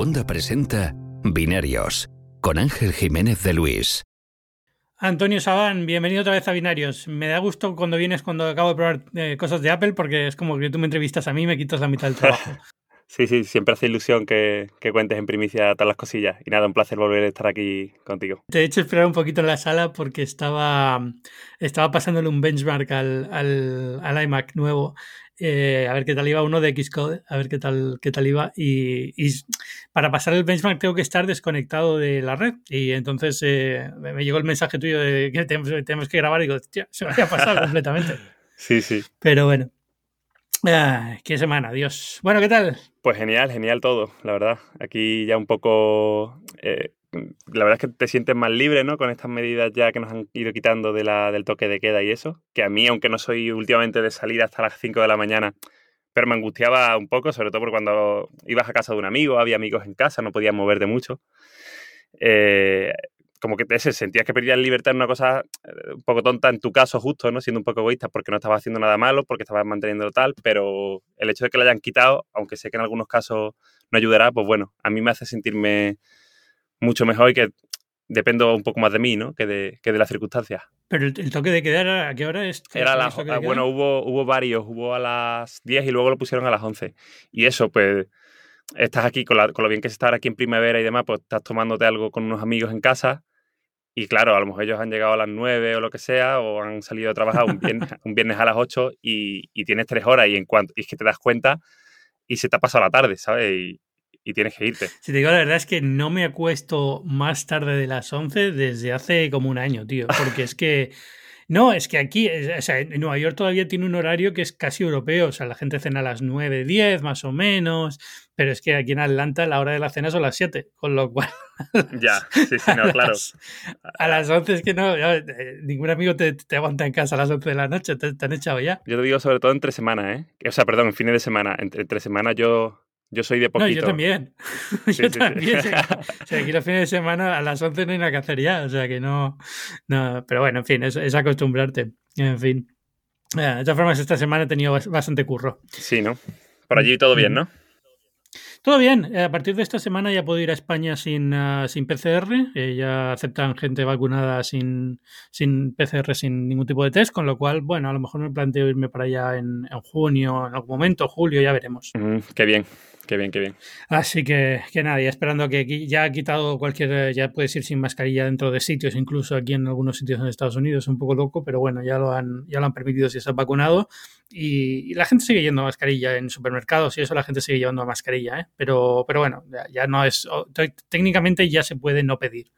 Segunda presenta Binarios con Ángel Jiménez de Luis. Antonio Sabán, bienvenido otra vez a Binarios. Me da gusto cuando vienes cuando acabo de probar eh, cosas de Apple porque es como que tú me entrevistas a mí y me quitas la mitad del trabajo. Sí, sí, siempre hace ilusión que, cuentes en primicia todas las cosillas. Y nada, un placer volver a estar aquí contigo. Te he hecho esperar un poquito en la sala porque estaba, estaba pasándole un benchmark al, al, iMac nuevo. Eh, a ver qué tal iba uno de Xcode, a ver qué tal, qué tal iba. Y, para pasar el benchmark tengo que estar desconectado de la red. Y entonces eh, me llegó el mensaje tuyo de que tenemos, que grabar y digo, se me había pasado completamente. Sí, sí. Pero bueno, qué semana, Dios. Bueno, ¿qué tal? Pues genial, genial todo, la verdad. Aquí ya un poco... Eh, la verdad es que te sientes más libre, ¿no? Con estas medidas ya que nos han ido quitando de la, del toque de queda y eso. Que a mí, aunque no soy últimamente de salir hasta las 5 de la mañana, pero me angustiaba un poco, sobre todo porque cuando ibas a casa de un amigo, había amigos en casa, no podías moverte mucho. Eh, como que te sentías que perdías libertad en una cosa eh, un poco tonta, en tu caso justo, ¿no? Siendo un poco egoísta porque no estabas haciendo nada malo, porque estabas manteniendo tal, pero el hecho de que lo hayan quitado, aunque sé que en algunos casos no ayudará, pues bueno, a mí me hace sentirme mucho mejor y que dependo un poco más de mí, ¿no? Que de, que de las circunstancias. Pero el, toque de quedar, ¿a qué hora es? Era la, bueno, hubo, hubo varios, hubo a las 10 y luego lo pusieron a las 11. Y eso, pues, estás aquí con, con lo bien que es estar aquí en primavera y demás, pues estás tomándote algo con unos amigos en casa y claro, a lo mejor ellos han llegado a las 9 o lo que sea, o han salido a trabajar un viernes, un viernes a las 8 y, y, tienes tres horas y, en cuanto, y es que te das cuenta y se te ha pasado la tarde, ¿sabes? Y, y tienes que irte. Si te digo la verdad es que no me acuesto más tarde de las 11 desde hace como un año, tío, porque es que no, es que aquí, o sea, en Nueva York todavía tiene un horario que es casi europeo, o sea, la gente cena a las 9, 10 más o menos, pero es que aquí en Atlanta la hora de la cena son las 7, con lo cual... Ya, sí, sí, no, claro. A las 11 es que no, eh, ningún amigo te, te, aguanta en casa a las 11 de la noche, te, han echado ya. Yo te digo sobre todo entre semana, ¿eh? O sea, perdón, en fines de semana, entre, entre semana yo yo soy de poquito. No, yo también. yo también. o sea, aquí los fines de semana a las 11 no hay nada que hacer ya. O sea, que no. no pero bueno, en fin, es, es acostumbrarte. En fin. De todas formas, esta semana he tenido bastante curro. Sí, ¿no? Por allí todo bien, ¿no? Todo bien. A partir de esta semana ya puedo ir a España sin, uh, sin PCR. Eh, ya aceptan gente vacunada sin, sin PCR, sin ningún tipo de test. Con lo cual, bueno, a lo mejor me planteo irme para allá en, en junio, en algún momento, julio, ya veremos. Mm, qué bien. Qué bien, qué bien. Así que, que nada, ya esperando que ya ha quitado cualquier, ya puedes ir sin mascarilla dentro de sitios, incluso aquí en algunos sitios en Estados Unidos, es un poco loco, pero bueno, ya lo han, ya lo han permitido si estás vacunado. Y, la gente sigue yendo a mascarilla en supermercados y eso la gente sigue llevando a mascarilla, ¿eh? pero, pero bueno, ya, no es, técnicamente ya se puede no pedir.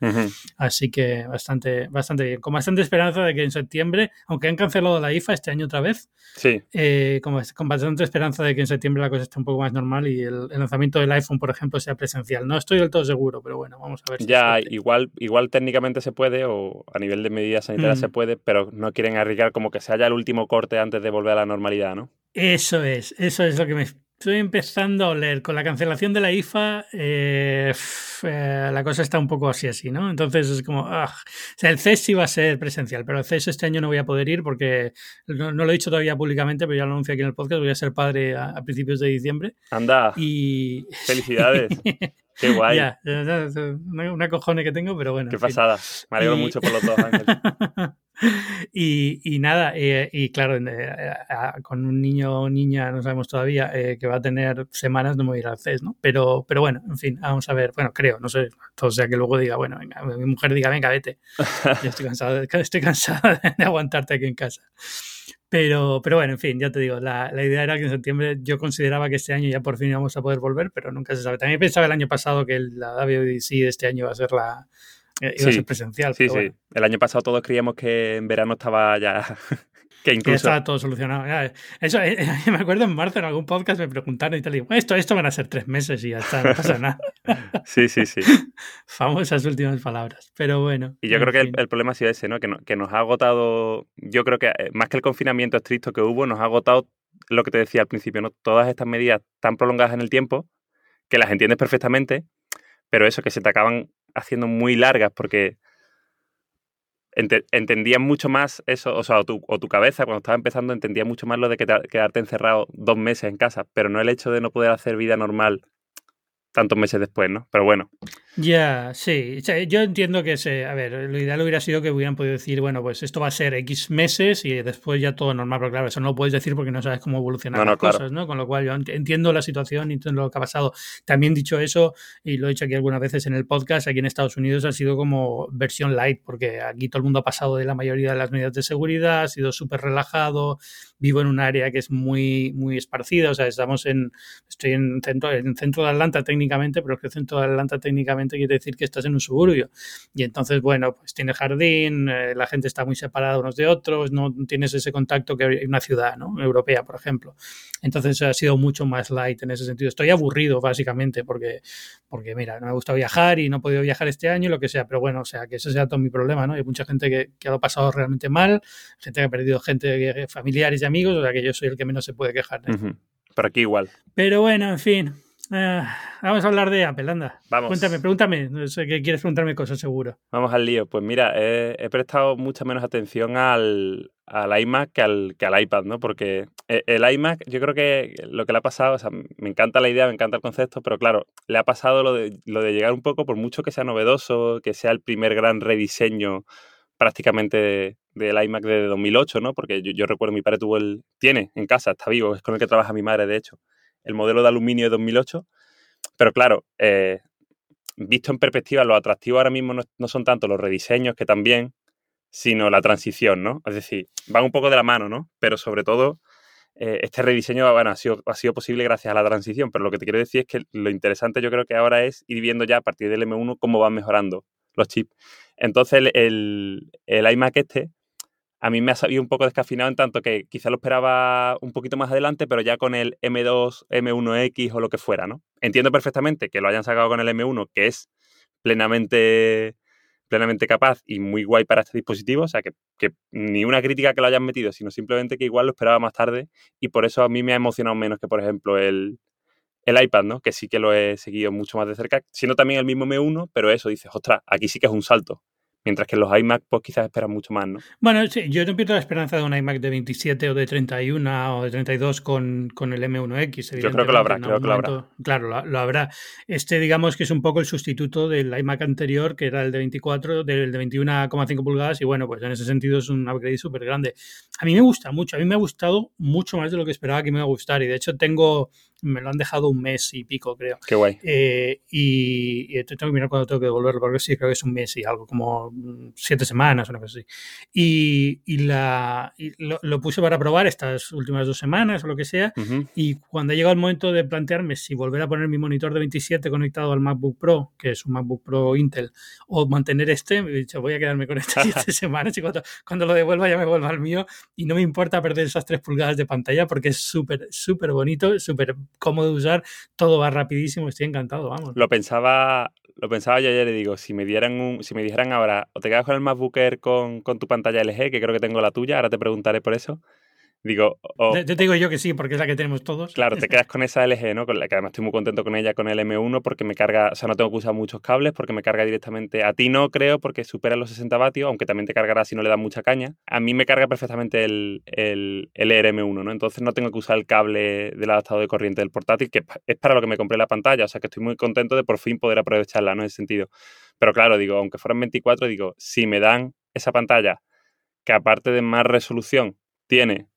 Así que bastante, bastante bien. Con bastante esperanza de que en septiembre, aunque han cancelado la IFA este año otra vez, sí. Eh, con, con, bastante esperanza de que en septiembre la cosa esté un poco más normal y el, lanzamiento del iPhone, por ejemplo, sea presencial. No estoy del todo seguro, pero bueno, vamos a ver. ya, igual, igual técnicamente se puede o a nivel de medidas sanitarias se mm. puede, pero no quieren arriesgar como que se haya el último corte antes de volver a la normalidad ¿no? Eso es, eso es lo que me estoy empezando a oler. Con la cancelación de la IFA, eh, eh, la cosa está un poco así, así, ¿no? Entonces es como, ah, o sea, el CES sí va a ser presencial, pero el CES este año no voy a poder ir porque no, lo he dicho todavía públicamente, pero ya lo anuncié aquí en el podcast, voy a ser padre a, principios de diciembre. Anda. Y... Felicidades. Qué guay. Ya, una, una, cojone que tengo, pero bueno. Qué pasada. Me alegro mucho por los dos, Ángel. y, nada, eh, y claro, eh, con un niño o niña, no sabemos todavía, eh, que va a tener semanas, no me voy al CES, ¿no? Pero, pero bueno, en fin, vamos a ver. Bueno, creo, no sé, todo sea que luego diga, bueno, venga, mi mujer diga, venga, vete. Yo estoy cansado, estoy cansado de aguantarte aquí en casa. Pero, pero bueno, en fin, ya te digo, la, la, idea era que en septiembre yo consideraba que este año ya por fin íbamos a poder volver, pero nunca se sabe. También pensaba el año pasado que la WDC de este año iba a ser la iba a ser presencial. Sí, sí. El año pasado todos creíamos que en verano estaba ya que incluso... estaba todo solucionado. Eso, eh, eh, me acuerdo en marzo en algún podcast me preguntaron y tal, y esto, esto van a ser tres meses y ya está, no pasa nada. sí, sí, sí. Famosas últimas palabras, pero bueno. Y yo creo que el, problema ha sido ese, ¿no? Que, que nos ha agotado, yo creo que eh, más que el confinamiento estricto que hubo, nos ha agotado lo que te decía al principio, ¿no? Todas estas medidas tan prolongadas en el tiempo que las entiendes perfectamente, pero eso, que se te acaban haciendo muy largas porque entendías mucho más eso, o sea, o tu, o tu, cabeza cuando estaba empezando entendía mucho más lo de que quedarte encerrado dos meses en casa, pero no el hecho de no poder hacer vida normal tantos meses después, ¿no? Pero bueno. Ya, sí. yo entiendo que, se, a ver, lo ideal hubiera sido que hubieran podido decir, bueno, pues esto va a ser X meses y después ya todo normal, pero claro, eso no lo puedes decir porque no sabes cómo evolucionan las cosas, ¿no? Con lo cual yo entiendo la situación, entiendo lo que ha pasado. También dicho eso, y lo he dicho aquí algunas veces en el podcast, aquí en Estados Unidos ha sido como versión light, porque aquí todo el mundo ha pasado de la mayoría de las medidas de seguridad, ha sido súper relajado, vivo en un área que es muy, muy esparcida, o sea, estamos en, estoy en centro, en centro de Atlanta técnicamente, pero es que el centro de Atlanta técnicamente quiere decir que estás en un suburbio. Y entonces, bueno, pues tiene jardín, eh, la gente está muy separada unos de otros, no tienes ese contacto que hay una ciudad, ¿no? Europea, por ejemplo. Entonces ha sido mucho más light en ese sentido. Estoy aburrido, básicamente, porque, porque mira, no me gusta viajar y no he podido viajar este año, lo que sea, pero bueno, o sea, que ese sea todo mi problema, ¿no? Hay mucha gente que, que lo ha pasado realmente mal, gente que ha perdido gente, familiares y amigos, o sea, que yo soy el que menos se puede quejar. ¿eh? Pero aquí igual. Pero bueno, en fin. Eh, vamos a hablar de Apple, anda. Vamos. Cuéntame, pregúntame. No sé que quieres preguntarme cosas, seguro. Vamos al lío. Pues mira, he, prestado mucha menos atención al, al iMac que al, que al iPad, ¿no? Porque e, el iMac, yo creo que lo que le ha pasado, o sea, me encanta la idea, me encanta el concepto, pero claro, le ha pasado lo de, lo de llegar un poco, por mucho que sea novedoso, que sea el primer gran rediseño prácticamente del iMac de 2008, ¿no? Porque yo, recuerdo, mi padre tuvo el, tiene en casa, está vivo, es con el que trabaja mi madre, de hecho, el modelo de aluminio de 2008. Pero claro, eh, visto en perspectiva, lo atractivo ahora mismo no, son tanto los rediseños, que también, sino la transición, ¿no? Es decir, van un poco de la mano, ¿no? Pero sobre todo, eh, este rediseño ha, sido, ha sido posible gracias a la transición. Pero lo que te quiero decir es que lo interesante yo creo que ahora es ir viendo ya a partir del M1 cómo van mejorando los chips. Entonces, el, el, iMac este a mí me ha salido un poco descafinado en tanto que quizá lo esperaba un poquito más adelante, pero ya con el M2, M1X o lo que fuera, ¿no? Entiendo perfectamente que lo hayan sacado con el M1, que es plenamente, plenamente capaz y muy guay para este dispositivo, o sea, que, que, ni una crítica que lo hayan metido, sino simplemente que igual lo esperaba más tarde y por eso a mí me ha emocionado menos que, por ejemplo, el, el iPad, ¿no? Que sí que lo he seguido mucho más de cerca, siendo también el mismo M1, pero eso, dices, ostras, aquí sí que es un salto. Mientras que los iMac, pues quizás esperan mucho más, ¿no? Bueno, sí, yo no pierdo la esperanza de un iMac de 27 o de 31 o de 32 con, con el M1X. Yo creo que lo habrá, creo que lo habrá. Claro, lo, habrá. Este, digamos que es un poco el sustituto del iMac anterior, que era el de 24, del de 21,5 pulgadas, y bueno, pues en ese sentido es un upgrade súper grande. A mí me gusta mucho, a mí me ha gustado mucho más de lo que esperaba que me iba a gustar, y de hecho tengo me lo han dejado un mes y pico, creo. Qué guay. Eh, y, tengo que mirar cuando tengo que devolverlo, porque sí, creo que es un mes y algo, como siete semanas o una cosa así. Y, y la, lo, puse para probar estas últimas dos semanas o lo que sea, y cuando ha llegado el momento de plantearme si volver a poner mi monitor de 27 conectado al MacBook Pro, que es un MacBook Pro Intel, o mantener este, me he dicho, voy a quedarme con este siete semanas y cuando, cuando lo devuelva ya me vuelvo al mío y no me importa perder esas tres pulgadas de pantalla porque es súper, súper bonito, súper cómodo de usar, todo va rapidísimo, estoy encantado, vamos. Lo pensaba, lo pensaba yo ayer y digo, si me dieran un, si me dijeran ahora, o te quedas con el MacBook Air con, con tu pantalla LG, que creo que tengo la tuya, ahora te preguntaré por eso, Digo, te, digo yo que sí, porque es la que tenemos todos. Claro, te quedas con esa LG, ¿no? Con la que además estoy muy contento con ella, con el M1, porque me carga, o sea, no tengo que usar muchos cables, porque me carga directamente. A ti no creo, porque supera los 60 vatios, aunque también te cargará si no le das mucha caña. A mí me carga perfectamente el, el, el ERM1, ¿no? Entonces no tengo que usar el cable del adaptador de corriente del portátil, que es para lo que me compré la pantalla, o sea que estoy muy contento de por fin poder aprovecharla, ¿no? En ese sentido. Pero claro, digo, aunque fueran 24, digo, si me dan esa pantalla que aparte de más resolución tiene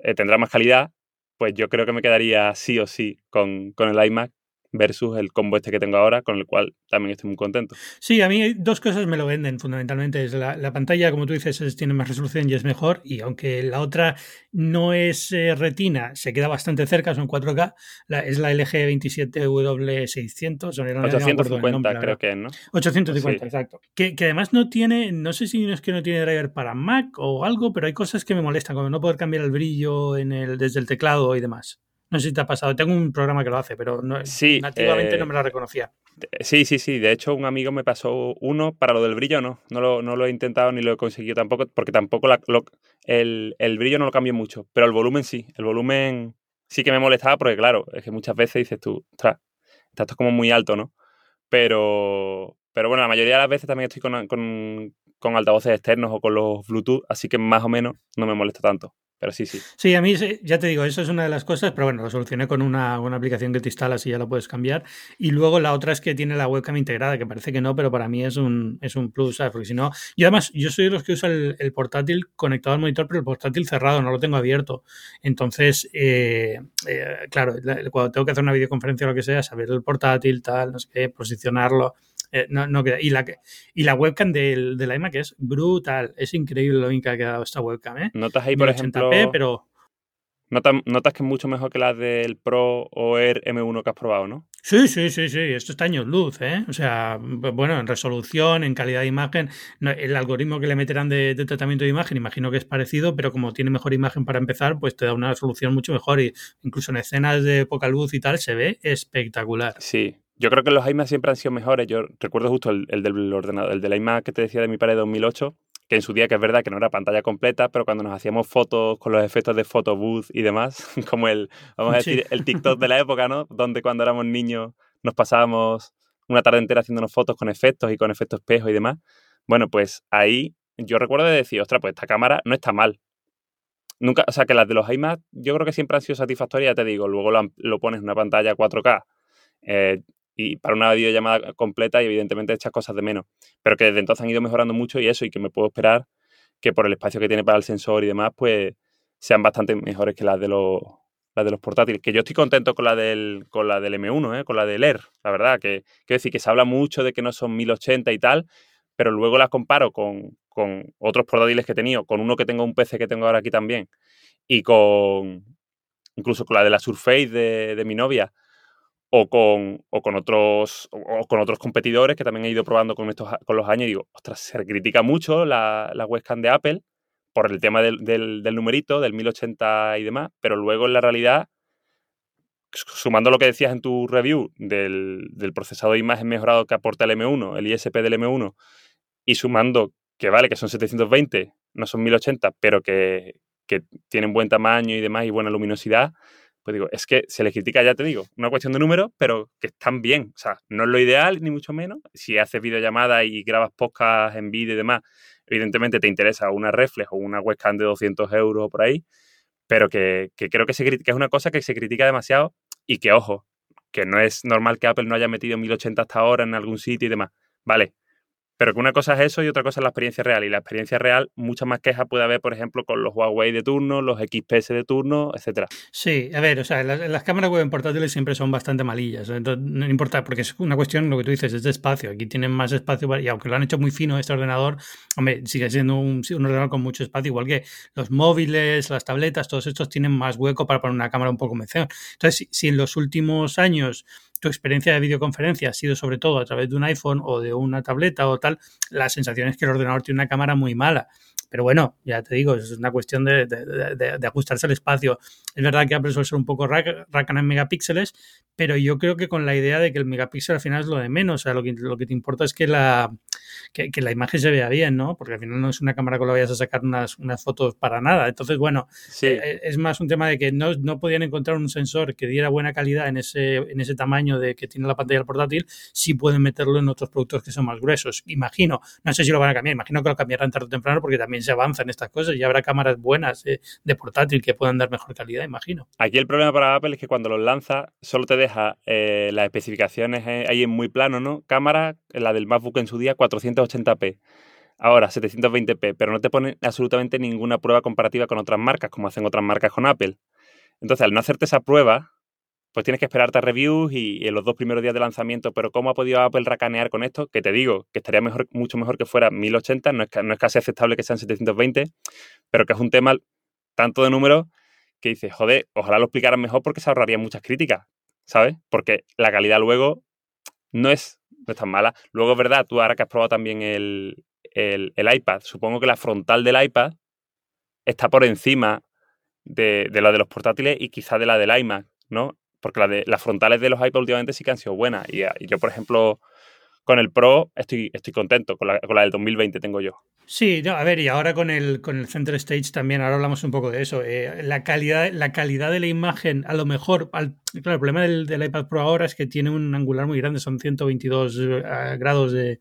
eh, tendrá más calidad, pues yo creo que me quedaría sí o sí con, con el iMac versus el combo este que tengo ahora, con el cual también estoy muy contento. Sí, a mí dos cosas me lo venden fundamentalmente. Es la, pantalla, como tú dices, tiene más resolución y es mejor. Y aunque la otra no es eh, retina, se queda bastante cerca, son 4K. es la LG 27W600. 850 creo que es, ¿no? 850, exacto. Que, que, además no tiene, no sé si es que no tiene driver para Mac o algo, pero hay cosas que me molestan, como no poder cambiar el brillo en el, desde el teclado y demás. No sé si te ha pasado. Tengo un programa que lo hace, pero no, nativamente no eh, me lo reconocía. Sí, sí, sí. De hecho, un amigo me pasó uno para lo del brillo, no. No lo, no lo he intentado ni lo he conseguido tampoco, porque tampoco la, el, el, brillo no lo cambio mucho. Pero el volumen sí. El volumen sí que me molestaba porque, claro, es que muchas veces dices tú, ostras, estás como muy alto, ¿no? Pero, pero bueno, la mayoría de las veces también estoy con, con, con altavoces externos o con los Bluetooth, así que más o menos no me molesta tanto. Pero sí, sí. Sí, a mí ya te digo, eso es una de las cosas, pero bueno, lo solucioné con una, una aplicación que te instalas y ya lo puedes cambiar. Y luego la otra es que tiene la webcam integrada, que parece que no, pero para mí es un, es un plus, ¿sabes? Porque si no, y además yo soy de los que usa el, portátil conectado al monitor, pero el portátil cerrado, no lo tengo abierto. Entonces, eh, eh, claro, cuando tengo que hacer una videoconferencia o lo que sea, saber el portátil, tal, no sé qué, posicionarlo. Eh, no, no queda. Y la, y la webcam del, la iMac es brutal. Es increíble lo bien que ha quedado esta webcam. ¿eh? Notas ahí, por ejemplo. pero... Notas, notas que es mucho mejor que la del Pro o Air M1 que has probado, ¿no? Sí, sí, sí, sí. Esto está años luz, ¿eh? O sea, bueno, en resolución, en calidad de imagen. el algoritmo que le meterán de, de, tratamiento de imagen, imagino que es parecido, pero como tiene mejor imagen para empezar, pues te da una resolución mucho mejor. Y incluso en escenas de poca luz y tal, se ve espectacular. Sí, yo creo que los iMac siempre han sido mejores. Yo recuerdo justo el, del ordenador, el del iMac que te decía de mi padre de 2008, que en su día que es verdad que no era pantalla completa, pero cuando nos hacíamos fotos con los efectos de photo booth y demás, como el, vamos a decir, el TikTok de la época, ¿no? Donde cuando éramos niños nos pasábamos una tarde entera haciéndonos fotos con efectos y con efectos espejo y demás. Bueno, pues ahí yo recuerdo de decir, ostras, pues esta cámara no está mal. Nunca, o sea, que las de los iMac yo creo que siempre han sido satisfactorias, ya te digo, luego lo, lo pones en una pantalla 4K, eh, y para una videollamada completa y evidentemente echas cosas de menos. Pero que desde entonces han ido mejorando mucho y eso, y que me puedo esperar que por el espacio que tiene para el sensor y demás, pues sean bastante mejores que las de los, las de los portátiles. Que yo estoy contento con la del, con la del M1, ¿eh? con la del Air, la verdad. Que quiero decir que se habla mucho de que no son 1080 y tal, pero luego las comparo con, con otros portátiles que he tenido, con uno que tengo un PC que tengo ahora aquí también, y con incluso con la de la Surface de, de mi novia, o con, o con otros o con otros competidores que también he ido probando con, estos, con los años y digo, ostras, se critica mucho la, la webcam de Apple por el tema del, del, numerito, del 1080 y demás, pero luego en la realidad, sumando lo que decías en tu review del, del procesador de imagen mejorado que aporta el M1, el ISP del M1, y sumando que vale, que son 720, no son 1080, pero que, que tienen buen tamaño y demás y buena luminosidad, pues digo, es que se les critica, ya te digo, una cuestión de números, pero que están bien. O sea, no es lo ideal, ni mucho menos. Si haces videollamada y grabas podcast en vídeo y demás, evidentemente te interesa una reflex o una webcam de 200 euros o por ahí, pero que, creo que, se, que es una cosa que se critica demasiado y que, ojo, que no es normal que Apple no haya metido 1080 hasta ahora en algún sitio y demás. Vale, pero que una cosa es eso y otra cosa es la experiencia real. Y la experiencia real, mucha más queja puede haber, por ejemplo, con los Huawei de turno, los XPS de turno, etcétera. Sí, a ver, o sea, las, cámaras web en portátiles siempre son bastante malillas. Entonces, no importa, porque es una cuestión, lo que tú dices, es de espacio. Aquí tienen más espacio y aunque lo han hecho muy fino este ordenador, hombre, sigue siendo un, ordenador con mucho espacio, igual que los móviles, las tabletas, todos estos tienen más hueco para poner una cámara un poco mejor. Entonces, si en los últimos años tu experiencia de videoconferencia ha sido sobre todo a través de un iPhone o de una tableta o tal, la sensación es que el ordenador tiene una cámara muy mala. Pero bueno, ya te digo, es una cuestión de, de, ajustarse al espacio. Es verdad que Apple suele ser un poco racana en megapíxeles, pero yo creo que con la idea de que el megapíxel al final es lo de menos. O sea, lo que, lo que te importa es que la, que, la imagen se vea bien, ¿no? Porque al final no es una cámara con la que vayas a sacar unas, unas fotos para nada. Entonces, bueno, eh, es más un tema de que no, no, podían encontrar un sensor que diera buena calidad en ese, en ese tamaño de que tiene la pantalla portátil, si pueden meterlo en otros productos que son más gruesos. Imagino, no sé si lo van a cambiar, imagino que lo cambiarán tarde o temprano porque también se avanza en estas cosas y habrá cámaras buenas eh, de portátil que puedan dar mejor calidad, imagino. Aquí el problema para Apple es que cuando los lanza solo te deja eh, las especificaciones ahí en muy plano, ¿no? Cámara, la del MacBook en su día, 480p. Ahora, 720p, pero no te pone absolutamente ninguna prueba comparativa con otras marcas, como hacen otras marcas con Apple. Entonces, al no hacerte esa prueba, pues tienes que esperarte a reviews y, en los dos primeros días de lanzamiento. Pero ¿cómo ha podido Apple racanear con esto? Que te digo, que estaría mejor, mucho mejor que fuera 1080, no es, no es casi aceptable que sean 720, pero que es un tema tanto de números que dices, joder, ojalá lo explicaran mejor porque se ahorraría muchas críticas, ¿sabes? Porque la calidad luego no es, no es tan mala. Luego es verdad, tú ahora que has probado también el, el, iPad, supongo que la frontal del iPad está por encima de, de la de los portátiles y quizá de la del iMac, ¿no? Porque la las frontales de los iPad últimamente sí que han sido buenas. Y, yo, por ejemplo, con el Pro estoy, estoy contento, con la, con la del 2020 tengo yo. Sí, a ver, y ahora con el, con el Center Stage también, ahora hablamos un poco de eso. Eh, la, calidad, la calidad de la imagen, a lo mejor, claro, el problema del, iPad Pro ahora es que tiene un angular muy grande, son 122 eh, grados de,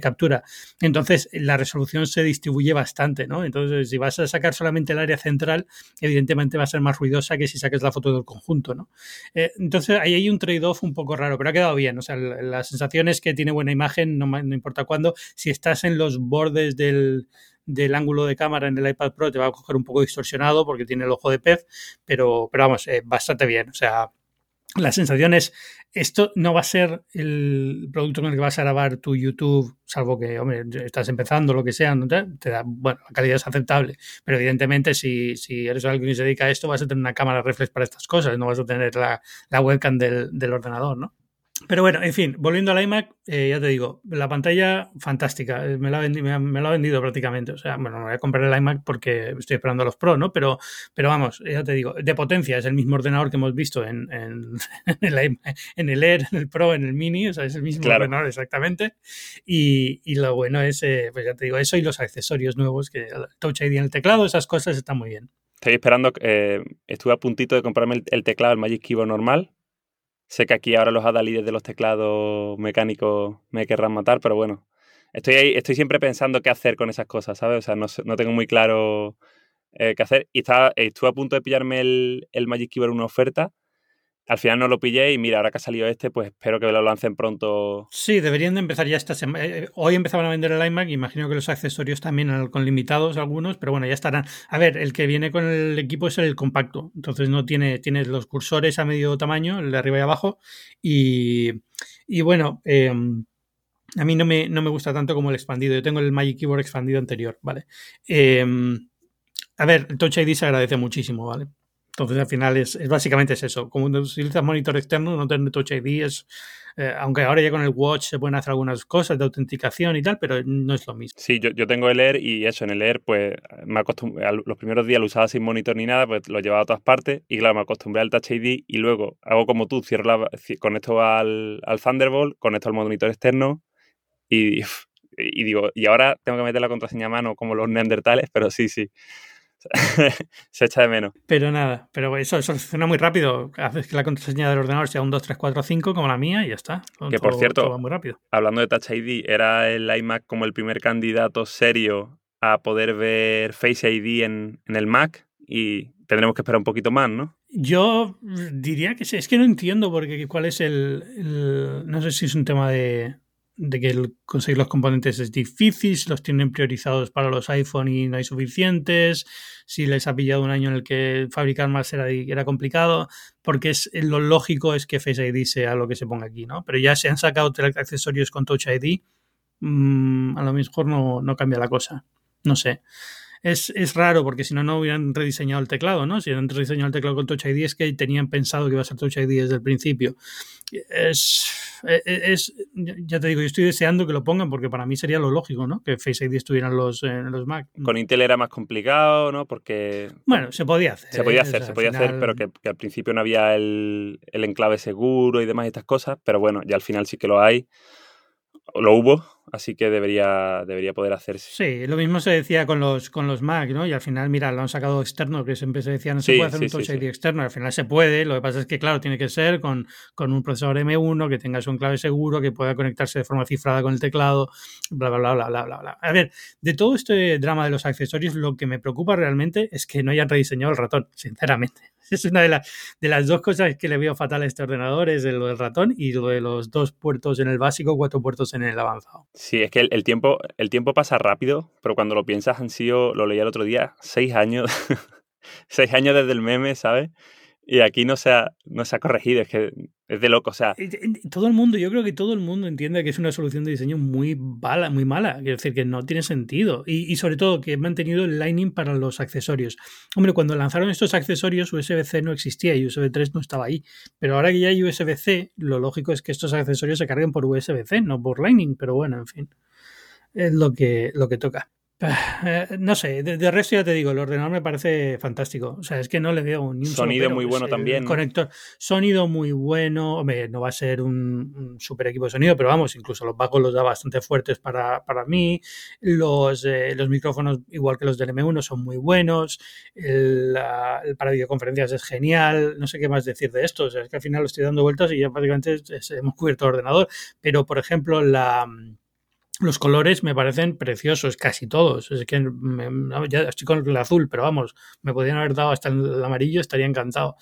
captura. Entonces, la resolución se distribuye bastante, ¿no? Entonces, si vas a sacar solamente el área central, evidentemente va a ser más ruidosa que si saques la foto del conjunto, ¿no? Eh, entonces, ahí hay un trade-off un poco raro, pero ha quedado bien. O sea, la sensación es que tiene buena imagen, no, importa cuándo. Si estás en los bordes del del ángulo de cámara en el iPad Pro te va a coger un poco distorsionado porque tiene el ojo de pez, pero, pero vamos, eh, bastante bien. O sea, la sensación es, esto no va a ser el producto con el que vas a grabar tu YouTube, salvo que, hombre, estás empezando, lo que sea, te da, bueno, la calidad es aceptable, pero evidentemente si, si eres alguien que se dedica a esto, vas a tener una cámara reflex para estas cosas, no vas a tener la, webcam del ordenador, ¿no? Pero bueno, en fin, volviendo al iMac, eh, ya te digo, la pantalla fantástica, eh, me la, me, ha vendido prácticamente. O sea, bueno, no voy a comprar el iMac porque estoy esperando a los Pro, ¿no? Pero, pero vamos, ya te digo, de potencia es el mismo ordenador que hemos visto en, en, el, en el Air, en el Pro, en el Mini, o sea, es el mismo ordenador exactamente. Y, y, lo bueno es, eh, pues ya te digo, eso y los accesorios nuevos, que el Touch ID en el teclado, esas cosas están muy bien. Estoy esperando, estuve a puntito de comprarme el teclado, el Magic Keyboard normal, Sé que aquí ahora los adalides de los teclados mecánicos me querrán matar, pero bueno. Estoy, ahí, estoy siempre pensando qué hacer con esas cosas, ¿sabes? O sea, no, no tengo muy claro eh, qué hacer. Y estaba, estuve a punto de pillarme el, el Magic Keyboard una oferta al final no lo pillé y mira, ahora que ha salido este, pues espero que lo lancen pronto. Sí, deberían de empezar ya esta semana. Eh, eh, hoy empezaban a vender el iMac, imagino que los accesorios también con limitados algunos, pero bueno, ya estarán. A ver, el que viene con el equipo es el compacto, entonces no tiene, tiene los cursores a medio tamaño, el de arriba y abajo, y, y bueno, em, a mí no me, no me gusta tanto como el expandido. Yo tengo el Magic Keyboard expandido anterior, ¿vale? Em, a ver, el Touch ID se agradece muchísimo, ¿vale? Entonces, al final es, básicamente es eso. Como utilizas monitor externo, no tener Touch ID es, eh, aunque ahora ya con el Watch se pueden hacer algunas cosas de autenticación y tal, pero no es lo mismo. Sí, yo, yo tengo el Air y eso, en el Air, pues me acostumbré, los primeros días lo usaba sin monitor ni nada, pues lo llevaba a todas partes y claro, me acostumbré al Touch ID y luego hago como tú, cierro la, conecto al, al Thunderbolt, conecto al monitor externo y, y digo, y ahora tengo que meter la contraseña a mano como los neandertales, pero sí, sí. se echa de menos. Pero nada, pero eso, eso funciona muy rápido. Haces que la contraseña del ordenador sea un 2, 3, 4, 5 como la mía y ya está. que por cierto, muy rápido. hablando de Touch ID, era el iMac como el primer candidato serio a poder ver Face ID en, en el Mac y tendremos que esperar un poquito más, ¿no? Yo diría que sí, es que no entiendo porque cuál es el no sé si es un tema de, de que el conseguir los componentes es difícil, si los tienen priorizados para los iPhone y no hay suficientes, si les ha pillado un año en el que fabricar más era, era complicado, porque es lo lógico es que Face ID sea lo que se ponga aquí, ¿no? Pero ya se han sacado accesorios con Touch ID, mm, a lo mejor no, no cambia la cosa, no sé es, es, raro porque si no, no hubieran rediseñado el teclado, ¿no? Si hubieran rediseñado el teclado con Touch ID es que tenían pensado que iba a ser Touch ID desde el principio. Es, es, ya te digo, yo estoy deseando que lo pongan porque para mí sería lo lógico, ¿no? Que Face ID estuviera en los, en los Mac. Con Intel era más complicado, ¿no? Porque... Bueno, se podía hacer. Se podía hacer, se podía hacer, pero que, que, al principio no había el, el enclave seguro y demás y estas cosas, pero bueno, ya al final sí que lo hay lo hubo, así que debería, debería poder hacerse. Sí, lo mismo se decía con los, con los Mac, ¿no? Y al final, mira, lo han sacado externo, que siempre se decía no se puede hacer un Touch ID externo, al final se puede, lo que pasa es que, claro, tiene que ser con, con un procesador M1, que tenga su clave seguro, que pueda conectarse de forma cifrada con el teclado, bla, bla, bla, bla, bla, bla, bla. A ver, de todo este drama de los accesorios, lo que me preocupa realmente es que no hayan rediseñado el ratón, sinceramente. es una de, de las dos cosas que le veo fatal a este ordenador, es lo del ratón y lo de los dos puertos en el básico, cuatro puertos en el avanzado. Sí, es que el, tiempo, el tiempo pasa rápido, pero cuando lo piensas han sido, lo leía el otro día, seis años, seis años desde el meme, ¿sabes? Y aquí no se ha, no se ha corregido, es que es de loco, o sea. Todo el mundo, yo creo que todo el mundo entiende que es una solución de diseño muy mala, muy mala. Quiero decir que no tiene sentido. Y, sobre todo que he mantenido el Lightning para los accesorios. Hombre, cuando lanzaron estos accesorios, USB-C no existía y USB 3 no estaba ahí. Pero ahora que ya hay USB-C, lo lógico es que estos accesorios se carguen por USB-C, no por Lightning. Pero bueno, en fin. Es lo que, lo que toca. Eh, no sé, de, resto ya te digo, el ordenador me parece fantástico. O sea, es que no le veo ni un Sonido muy bueno también. Conector, sonido muy bueno. Hombre, no va a ser un, super equipo de sonido, pero vamos, incluso los bajos los da bastante fuertes para, mí. Los, eh, los micrófonos, igual que los del M1, son muy buenos. El, para videoconferencias es genial. No sé qué más decir de esto. O sea, es que al final lo estoy dando vueltas y ya prácticamente hemos cubierto el ordenador. Pero, por ejemplo, la los colores me parecen preciosos, casi todos. Es que ya estoy con el azul, pero vamos, me podrían haber dado hasta el amarillo, estaría encantado.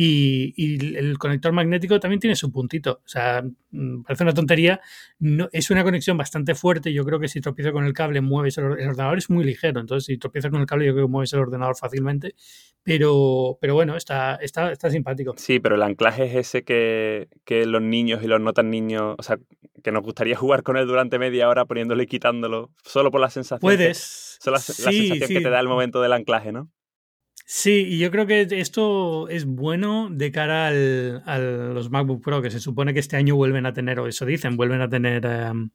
Y, el conector magnético también tiene su puntito. O sea, mm, parece una tontería. No, es una conexión bastante fuerte. Yo creo que si tropiezo con el cable, mueves el, ordenador. Es muy ligero. Entonces, si tropiezas con el cable, yo creo que mueves el ordenador fácilmente. Pero, pero bueno, está, está, está simpático. Sí, pero el anclaje es ese que, que los niños y los no tan niños, o sea, que nos gustaría jugar con él durante media hora poniéndolo y quitándolo, solo por la sensación. Puedes. Que, la, sensación que te da el momento del anclaje, ¿no? Sí, y yo creo que esto es bueno de cara al, a los MacBook Pro, que se supone que este año vuelven a tener, o eso dicen, vuelven a tener em,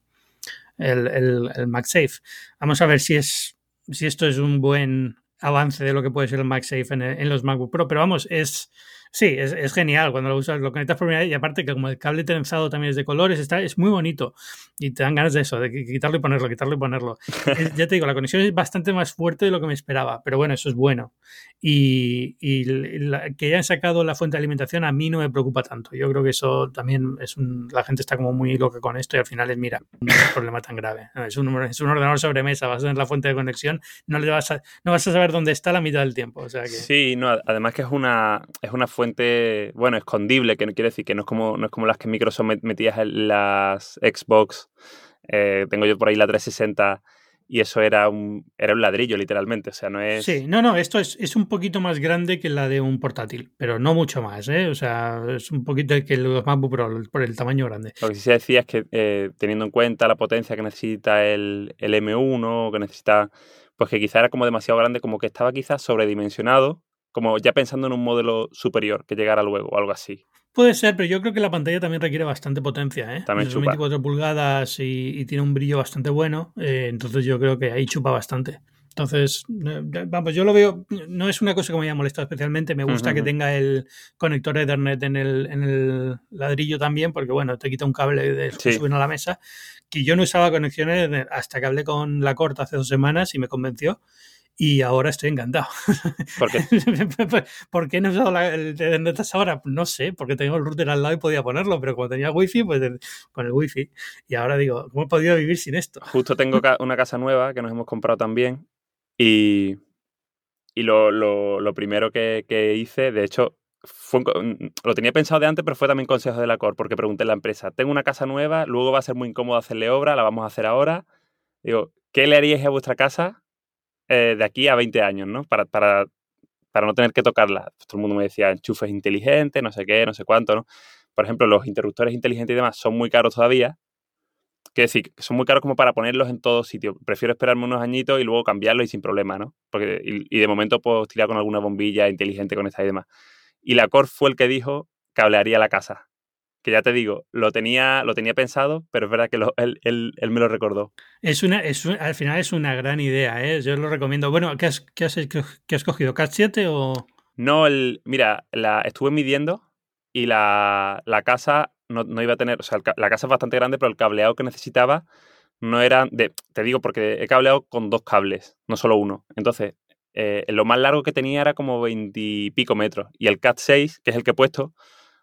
el, el, el, MagSafe. Vamos a ver si, es, si esto es un buen avance de lo que puede ser el MagSafe en, en los MacBook Pro, pero vamos, es Sí, es, genial cuando lo usas, lo conectas por primera vez y aparte que como el cable trenzado también es de colores, está, es muy bonito y te dan ganas de eso, de quitarlo y ponerlo, quitarlo y ponerlo. ya te digo, la conexión es bastante más fuerte de lo que me esperaba, pero bueno, eso es bueno. Y, que hayan sacado la fuente de alimentación a mí no me preocupa tanto. Yo creo que eso también es un, la gente está como muy loca con esto y al final es, mira, no es un problema tan grave. Es un, es un ordenador sobre mesa, vas a tener la fuente de conexión, no, le vas a, no vas a saber dónde está la mitad del tiempo. O sea que... Sí, no, además que es una, es una fuente bueno, escondible, que no quiere decir que no es como, no es como las que Microsoft metías en las Xbox. Eh, tengo yo por ahí la 360 y eso era un, era un ladrillo, literalmente. O sea, no es. Sí, no, no, esto es, es un poquito más grande que la de un portátil, pero no mucho más, ¿eh? O sea, es un poquito que los MacBook Pro, por el tamaño grande. Lo que sí se decía es que eh, teniendo en cuenta la potencia que necesita el, el M1, que necesita. Pues que quizá era como demasiado grande, como que estaba quizás sobredimensionado como ya pensando en un modelo superior que llegara luego o algo así. Puede ser, pero yo creo que la pantalla también requiere bastante potencia. ¿eh? También Son 24 pulgadas y, tiene un brillo bastante bueno, eh, entonces yo creo que ahí chupa bastante. Entonces, eh, vamos, yo lo veo, no es una cosa que me haya molestado especialmente, me gusta que tenga el conector Ethernet en el, en el ladrillo también, porque bueno, te quita un cable de sí. a la mesa, que yo no usaba conexiones hasta que hablé con la corta hace dos semanas y me convenció y ahora estoy encantado. ¿Por qué? ¿Por qué no he usado el de ahora? No sé, porque tengo el router al lado y podía ponerlo, pero cuando tenía wifi, pues con el wifi. Y ahora digo, ¿cómo he podido vivir sin esto? Justo tengo una casa nueva que nos hemos comprado también y, y lo, lo, lo primero que, que, hice, de hecho, fue, lo tenía pensado de antes, pero fue también consejo de la COR, porque pregunté a la empresa, tengo una casa nueva, luego va a ser muy incómodo hacerle obra, la vamos a hacer ahora. Digo, ¿qué le haríais a vuestra casa eh, de aquí a 20 años, ¿no? Para, para, para no tener que tocarla. Todo el mundo me decía enchufes inteligentes, no sé qué, no sé cuánto, ¿no? Por ejemplo, los interruptores inteligentes y demás son muy caros todavía. Quiero decir, son muy caros como para ponerlos en todo sitio. Prefiero esperarme unos añitos y luego cambiarlos y sin problema, ¿no? Porque, y, de momento puedo tirar con alguna bombilla inteligente con esta y demás. Y la Core fue el que dijo que hablaría la casa que ya te digo, lo tenía, lo tenía pensado, pero es verdad que él, me lo recordó. Es una, es al final es una gran idea, ¿eh? yo lo recomiendo. Bueno, ¿qué has, qué has, qué has cogido? ¿Cat 7 o...? No, el, mira, la estuve midiendo y la, casa no, iba a tener, o sea, la casa es bastante grande, pero el cableado que necesitaba no era de, te digo, porque he cableado con dos cables, no solo uno. Entonces, eh, lo más largo que tenía era como 20 y pico metros. Y el Cat 6, que es el que he puesto,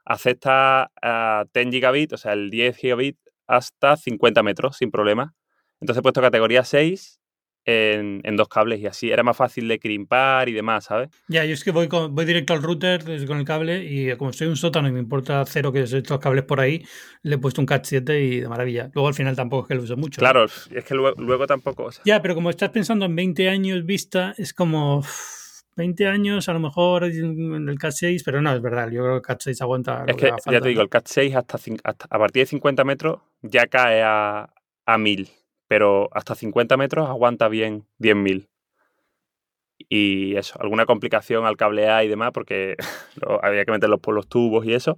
acepta a 10 gigabit, o sea, el 10 gigabit hasta 50 metros sin problema. Entonces he puesto categoría 6 en, dos cables y así era más fácil de crimpar y demás, ¿sabes? Ya, yo es que voy, voy directo al router con el cable y como estoy en un sótano y me importa cero que estos cables por ahí, le he puesto un Cat 7 y de maravilla. Luego al final tampoco es que lo uso mucho. Claro, es que luego, tampoco. Ya, pero como estás pensando en 20 años vista, es como... 20 años, a lo mejor en el Cat 6, pero no, es verdad, yo creo que el Cat 6 aguanta. Es que, ya te digo, el Cat 6 hasta, a partir de 50 metros ya cae a, a 1000, pero hasta 50 metros aguanta bien 10.000. Y eso, alguna complicación al cablear y demás, porque había que meterlos por los tubos y eso.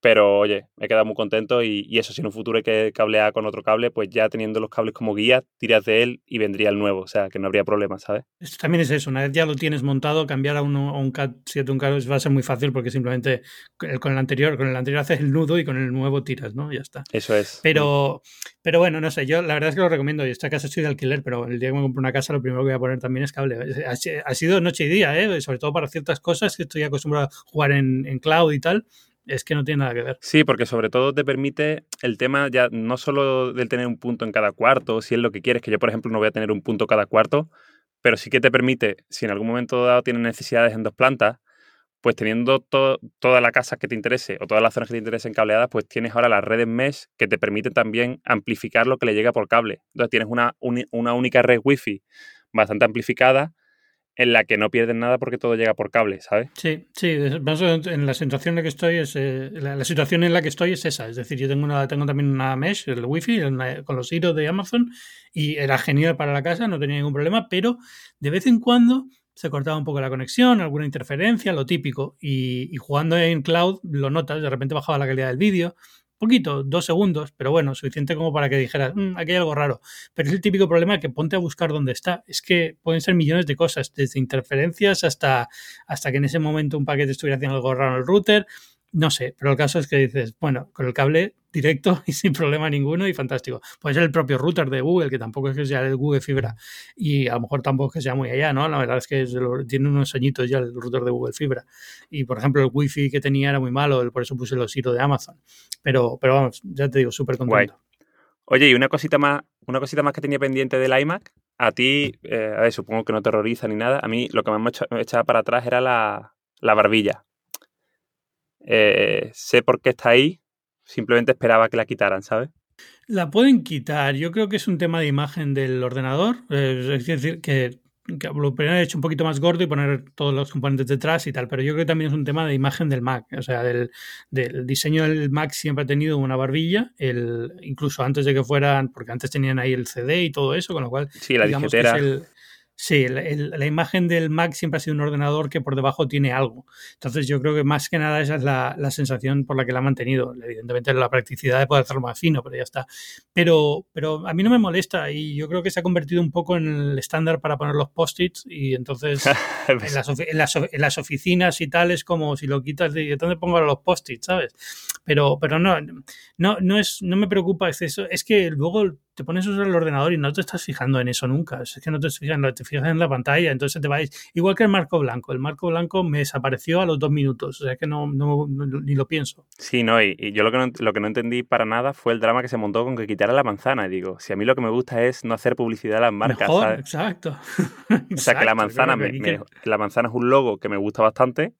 Pero oye, me he quedado muy contento y, eso, si en un futuro hay que cablear con otro cable, pues ya teniendo los cables como guía, tiras de él y vendría el nuevo, o sea, que no habría problema, ¿sabes? Esto también es eso, una vez ya lo tienes montado, cambiar a, uno, a un CAT 7 un cable va a ser muy fácil porque simplemente con el anterior, con el anterior haces el nudo y con el nuevo tiras, ¿no? Ya está. Eso es. Pero, pero bueno, no sé, yo la verdad es que lo recomiendo. Yo esta casa estoy de alquiler, pero el día que me compro una casa lo primero que voy a poner también es cable. Ha, sido noche y día, ¿eh? sobre todo para ciertas cosas que estoy acostumbrado a jugar en, en cloud y tal es que no tiene nada que ver. Sí, porque sobre todo te permite el tema ya no solo del tener un punto en cada cuarto, si es lo que quieres, que yo por ejemplo no voy a tener un punto cada cuarto, pero sí que te permite, si en algún momento dado tienes necesidades en dos plantas, pues teniendo toda la casa que te interese o todas las zonas que te interesen cableadas, pues tienes ahora las redes mesh que te permiten también amplificar lo que le llega por cable. Entonces tienes una, una única red wifi bastante amplificada en la que no pierden nada porque todo llega por cable, ¿sabes? Sí, sí, en la sensación en la que estoy es eh, la, situación en la que estoy es esa, es decir, yo tengo una tengo también una mesh, el wifi con los hilos de Amazon y era genial para la casa, no tenía ningún problema, pero de vez en cuando se cortaba un poco la conexión, alguna interferencia, lo típico, y, y jugando en cloud lo notas, de repente bajaba la calidad del vídeo, poquito, dos segundos, pero bueno, suficiente como para que dijeras, mm, aquí hay algo raro. Pero es el típico problema que ponte a buscar dónde está. Es que pueden ser millones de cosas, desde interferencias hasta, hasta que en ese momento un paquete estuviera haciendo algo raro en el router, no sé, pero el caso es que dices, bueno, con el cable directo y sin problema ninguno y fantástico. Puede ser el propio router de Google, que tampoco es que sea el Google Fibra y a lo mejor tampoco es que sea muy allá, ¿no? La verdad es que tiene unos añitos ya el router de Google Fibra. Y por ejemplo, el Wi-Fi que tenía era muy malo, por eso puse los hilos de Amazon. Pero, pero vamos, ya te digo, súper contento. Oye, y una cosita más, una cosita más que tenía pendiente del iMac. A ti, eh, a ver, supongo que no terroriza ni nada. A mí lo que me echaba para atrás era la, la barbilla. Eh, sé por qué está ahí, simplemente esperaba que la quitaran, ¿sabes? La pueden quitar, yo creo que es un tema de imagen del ordenador, eh, es decir, que, lo podrían haber hecho un poquito más gordo y poner todos los componentes detrás y tal, pero yo creo que también es un tema de imagen del Mac, o sea, del, diseño del Mac siempre ha tenido una barbilla, el, incluso antes de que fueran, porque antes tenían ahí el CD y todo eso, con lo cual sí, la digamos que es el, Sí, la imagen del Mac siempre ha sido un ordenador que por debajo tiene algo. Entonces yo creo que más que nada esa es la, sensación por la que la ha mantenido. Evidentemente la practicidad de poder hacerlo más fino, pero ya está. Pero, pero a mí no me molesta y yo creo que se ha convertido un poco en el estándar para poner los post-its y entonces en, las, en, las, oficinas y tal es como si lo quitas de dónde pongo los post-its, ¿sabes? Pero, pero no, no, no, es, no me preocupa es eso. Es que luego te pones usar el ordenador y no te estás fijando en eso nunca. Es que no te fijas, te fijas en la pantalla, entonces te vais. Igual que el marco blanco. El marco blanco me desapareció a los dos minutos, o sea que no, ni lo pienso. Sí, no, y, yo lo que no, lo que no entendí para nada fue el drama que se montó con que quitara la manzana. Y digo, si a mí lo que me gusta es no hacer publicidad a las marcas. Exacto. o sea que la manzana, la manzana es un logo que me gusta bastante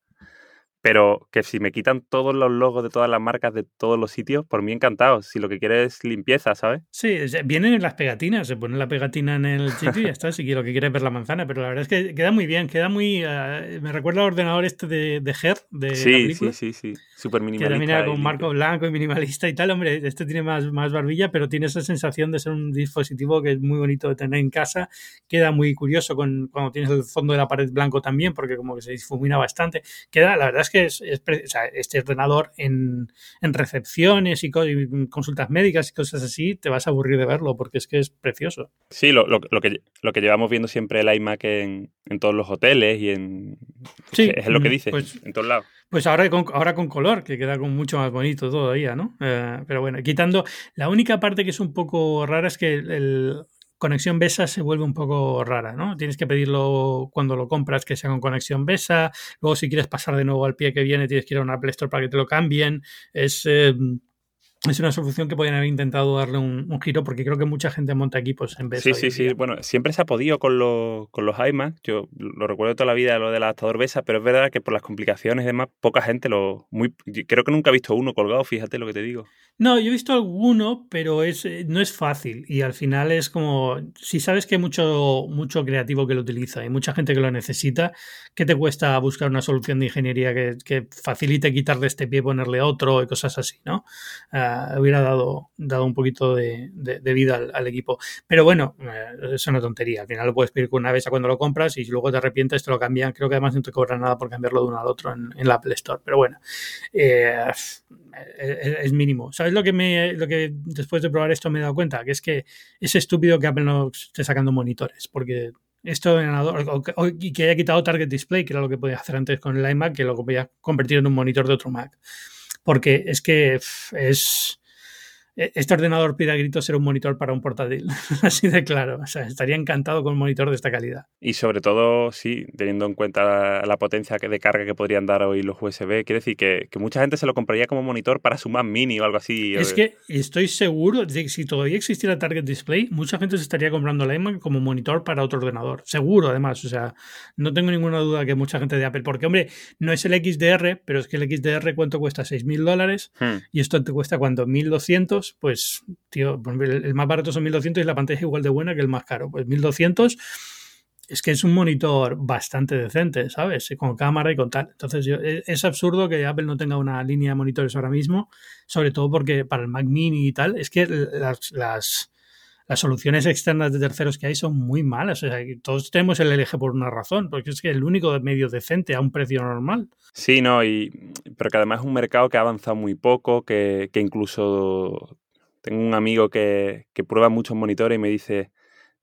pero que si me quitan todos los logos de todas las marcas de todos los sitios, por mí encantado. Si lo que quieres es limpieza, ¿sabes? Sí, vienen en las pegatinas, se pone la pegatina en el sitio y ya está, si lo que quieres ver la manzana, pero la verdad es que queda muy bien, queda muy... Eh, me recuerda al ordenador este de, de Her, de sí, Sí, sí, sí, súper minimalista. Que con marco blanco y minimalista y tal, hombre, este tiene más, más barbilla, pero tiene esa sensación de ser un dispositivo que es muy bonito de tener en casa, queda muy curioso con, cuando tienes el fondo de la pared blanco también, porque como que se difumina bastante, queda, la verdad es que es, este ordenador en, recepciones y, consultas médicas y cosas así, te vas a aburrir de verlo porque es que es precioso. Sí, lo, que, lo que llevamos viendo siempre el iMac en, todos los hoteles y en... Sí, es lo que mm, dice, pues en todos lados. Pues ahora con, ahora con color, que queda con mucho más bonito todavía, ¿no? Eh, pero bueno, quitando... La única parte que es un poco rara es que el, conexión BESA se vuelve un poco rara, ¿no? Tienes que pedirlo cuando lo compras que sea con conexión BESA, luego si quieres pasar de nuevo al pie que viene tienes que ir a una Apple Store para que te lo cambien, es... Eh, es una solución que podrían haber intentado darle un, giro porque creo que mucha gente monta equipos en vez Sí, sí, sí. Bueno, siempre se ha podido con los, con los iMac. Yo lo recuerdo toda la vida, lo del adaptador BESA, pero es verdad que por las complicaciones y demás, poca gente lo... Muy, creo que nunca he visto uno colgado, fíjate lo que te digo. No, yo he visto alguno, pero es, eh, no es fácil y al final es como... Si sabes que hay mucho, mucho creativo que lo utiliza y mucha gente que lo necesita, ¿qué te cuesta buscar una solución de ingeniería que, que facilite quitarle este pie ponerle otro y cosas así, ¿no? Ah, hubiera, dado, dado un poquito de, vida al, equipo. Pero bueno, eh, es una tontería. Al final lo puedes pedir con una vez a cuando lo compras y luego te arrepientes, te lo cambian. Creo que además no te cobran nada por cambiarlo de uno al otro en, la Apple Store. Pero bueno, eh, es, mínimo. ¿Sabes lo que, me, lo que después de probar esto me he dado cuenta? Que es que es estúpido que Apple no esté sacando monitores, porque esto y que haya quitado Target Display, que era lo que podía hacer antes con el iMac, que lo podía convertir en un monitor de otro Mac. Porque es que es este ordenador pide a gritos ser un monitor para un portátil, así de claro. O sea, estaría encantado con un monitor de esta calidad. Y sobre todo, sí, teniendo en cuenta la potencia de carga que podrían dar hoy los USB, quiere decir que, mucha gente se lo compraría como monitor para su Mac Mini o algo así. Es que estoy seguro de que si todavía existiera Target Display, mucha gente se estaría comprando la iMac como monitor para otro ordenador. Seguro, además. O sea, no tengo ninguna duda que mucha gente de Apple, porque, hombre, no es el XDR, pero es que el XDR, ¿cuánto cuesta? 6.000 dólares. Hmm. Y esto te cuesta, ¿cuánto? 1.200 pues, tío, pues, el más barato son 1200 y la pantalla es igual de buena que el más caro. Pues 1200 es que es un monitor bastante decente, ¿sabes? Con cámara y con tal. Entonces, e, es absurdo que Apple no tenga una línea de monitores ahora mismo, sobre todo porque para el Mac Mini y tal, es que las, soluciones externas de terceros que hay son muy malas. O sea, todos tenemos el LG por una razón, porque es que el único medio decente a un precio normal. Sí, no, y, pero que además es un mercado que ha avanzado muy poco, que, que incluso tengo un amigo que, prueba muchos monitores y me dice,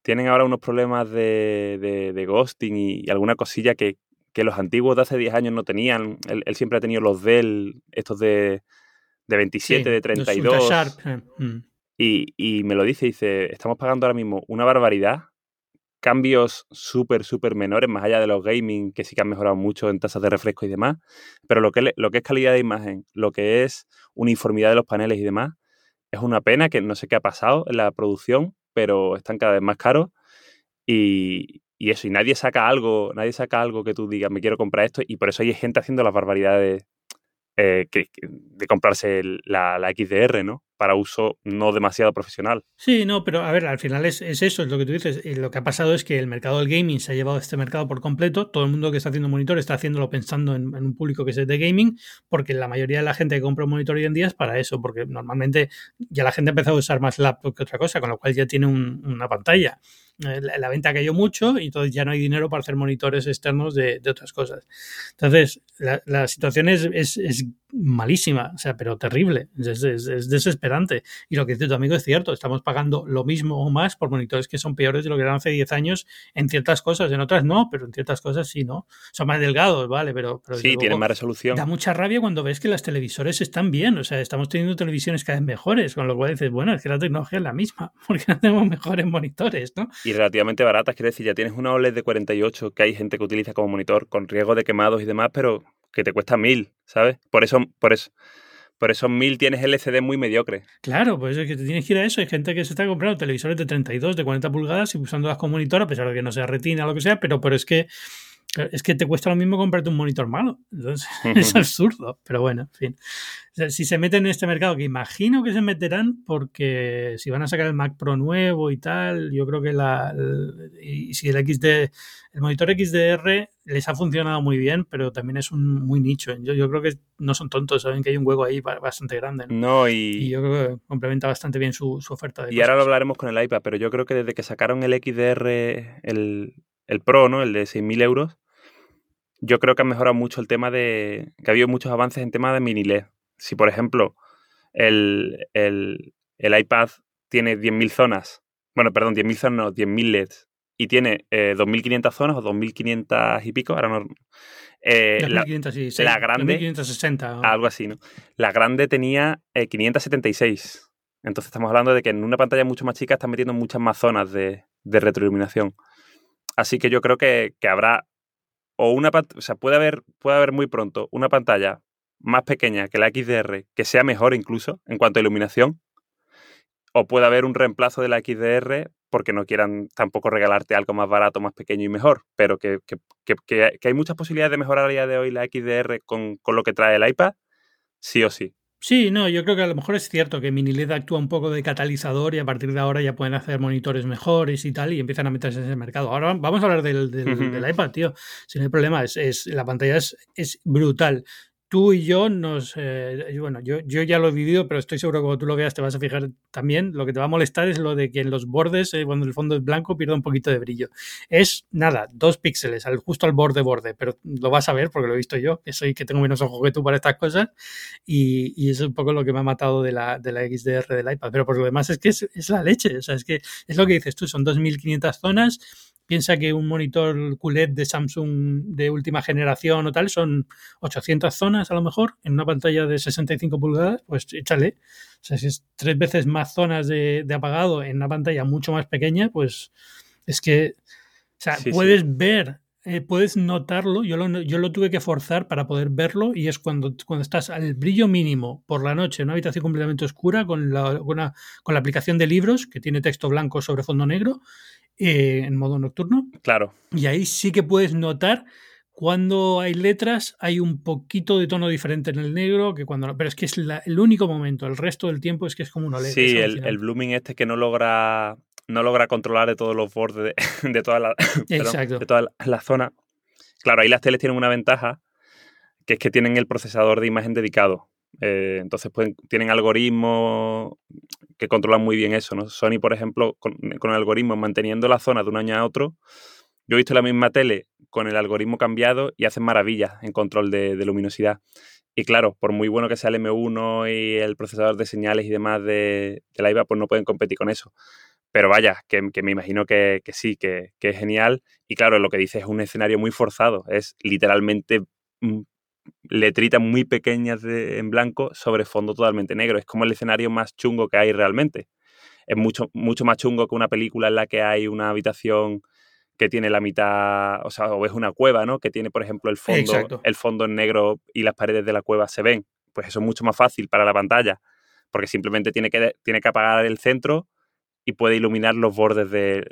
tienen ahora unos problemas de, ghosting y, alguna cosilla que, los antiguos de hace 10 años no tenían. Él, siempre ha tenido los Dell, estos de, de 27, de 32. Eh, mm. Y, y me lo dice, dice, estamos pagando ahora mismo una barbaridad, cambios súper, súper menores, más allá de los gaming, que sí que han mejorado mucho en tasas de refresco y demás, pero lo que, es calidad de imagen, lo que es uniformidad de los paneles y demás, es una pena que no sé qué ha pasado en la producción, pero están cada vez más caros. Y, eso, y nadie saca algo, nadie saca algo que tú digas, me quiero comprar esto, y por eso hay gente haciendo las barbaridades eh, de comprarse la, la, XDR, ¿no? Para uso no demasiado profesional. Sí, no, pero a ver, al final es, eso, es lo que tú dices. lo que ha pasado es que el mercado del gaming se ha llevado este mercado por completo. Todo el mundo que está haciendo monitor está haciéndolo pensando en, un público que es de gaming, porque la mayoría de la gente que compra un monitor hoy en día es para eso, porque normalmente ya la gente ha empezado a usar más laptop que otra cosa, con lo cual ya tiene una pantalla. Eh, la, venta cayó mucho y entonces ya no hay dinero para hacer monitores externos de, otras cosas. Entonces, la, situación es, es, malísima, o sea, pero terrible, es, desesperante. Y lo que dice tu amigo es cierto, estamos pagando lo mismo o más por monitores que son peores de lo que eran hace 10 años en ciertas cosas, en otras no, pero en ciertas cosas sí, ¿no? Son más delgados, ¿vale? Pero, pero sí, tienen más resolución. Da mucha rabia cuando ves que las televisores están bien, o sea, estamos teniendo televisiones cada vez mejores, con lo cual dices, bueno, es que la tecnología es la misma, porque no tenemos mejores monitores, ¿no? y relativamente baratas. Quiero decir, ya tienes una OLED de 48 que hay gente que utiliza como monitor con riesgo de quemados y demás, pero que te cuesta mil, ¿sabes? Por eso, por eso, por esos mil tienes LCD muy mediocre. Claro, pues es que te tienes que ir a eso. Hay gente que se está comprando televisores de 32, de 40 pulgadas y usándolas como monitor, a pesar de que no sea retina o lo que sea, pero, pero es que es que te cuesta lo mismo comprarte un monitor malo. Entonces, es absurdo. Pero bueno, en fin. si se meten en este mercado, que imagino que se meterán, porque si van a sacar el Mac Pro nuevo y tal, yo creo que la. y si el XD. El monitor XDR les ha funcionado muy bien, pero también es un muy nicho. Yo, yo creo que no son tontos, saben que hay un hueco ahí bastante grande. No, y... yo creo que complementa bastante bien su, oferta. De y ahora lo hablaremos con el iPad, pero yo creo que desde que sacaron el XDR, el, el Pro, ¿no? El de 6.000 euros, yo creo que ha mejorado mucho el tema de. que ha habido muchos avances en tema de mini LED. Si, por ejemplo, el, el, el iPad tiene 10.000 zonas, bueno, perdón, 10.000 zonas, no, 10.000 LEDs, y tiene eh, 2.500 zonas o 2.500 y pico, ahora no. Eh, 2.500, sí, sí, la grande. 2.560. Algo así, ¿no? La grande tenía 576. Eh, Entonces estamos hablando de que en una pantalla mucho más chica están metiendo muchas más zonas de, de retroiluminación. Así que yo creo que, que habrá o una o sea, puede haber, puede haber muy pronto una pantalla más pequeña que la XDR que sea mejor incluso en cuanto a iluminación, o puede haber un reemplazo de la XDR porque no quieran tampoco regalarte algo más barato, más pequeño y mejor, pero que, hay muchas posibilidades de mejorar a día de hoy la XDR con, con lo que trae el iPad, sí o sí. Sí, no, yo creo que a lo mejor es cierto que MiniLED actúa un poco de catalizador y a partir de ahora ya pueden hacer monitores mejores y tal y empiezan a meterse en ese mercado. Ahora vamos a hablar del, del, iPad, tío. Si no hay problema, es, la pantalla es, es brutal. Tú y yo nos. Eh, bueno, yo, yo ya lo he vivido, pero estoy seguro que cuando tú lo veas te vas a fijar también. Lo que te va a molestar es lo de que en los bordes, eh, cuando el fondo es blanco, pierda un poquito de brillo. Es nada, dos píxeles, al, justo al borde borde, pero lo vas a ver porque lo he visto yo, que soy que tengo menos ojos que tú para estas cosas. Y, y es un poco lo que me ha matado de la, de la XDR del iPad. Pero por lo demás es que es, es la leche. O sea, es que es lo que dices tú, son 2500 zonas Piensa que un monitor QLED de Samsung de última generación o tal son 800 zonas a lo mejor en una pantalla de 65 pulgadas, pues échale. O sea, si es tres veces más zonas de, apagado en una pantalla mucho más pequeña, pues es que, o sea, puedes ver eh, puedes notarlo, yo lo, yo lo tuve que forzar para poder verlo y es cuando, cuando estás al brillo mínimo por la noche en una habitación completamente oscura con la, con la aplicación de libros que tiene texto blanco sobre fondo negro eh, en modo nocturno. Claro. Y ahí sí que puedes notar cuando hay letras hay un poquito de tono diferente en el negro que cuando pero es que es el único momento el resto del tiempo es que es como una letra sí el, blooming este que no logra no logra controlar de todos los bordes de, toda la de toda la, zona claro ahí las teles tienen una ventaja que es que tienen el procesador de imagen dedicado eh, entonces pueden, tienen algoritmos que controlan muy bien eso. ¿no? Sony, por ejemplo, con, el algoritmo manteniendo la zona de un año a otro, yo he visto la misma tele con el algoritmo cambiado y hacen maravillas en control de, luminosidad. Y claro, por muy bueno que sea el M1 y el procesador de señales y demás de, la IVA, pues no pueden competir con eso. Pero vaya, que, me imagino que, sí, que, es genial. Y claro, lo que dice es un escenario muy forzado. Es literalmente letritas muy pequeñas en blanco sobre fondo totalmente negro. Es como el escenario más chungo que hay realmente. Es mucho, mucho más chungo que una película en la que hay una habitación que tiene la mitad, o sea, o es una cueva, ¿no? Que tiene, por ejemplo, el fondo, el fondo en negro y las paredes de la cueva se ven. Pues eso es mucho más fácil para la pantalla, porque simplemente tiene que, tiene que apagar el centro y puede iluminar los bordes de,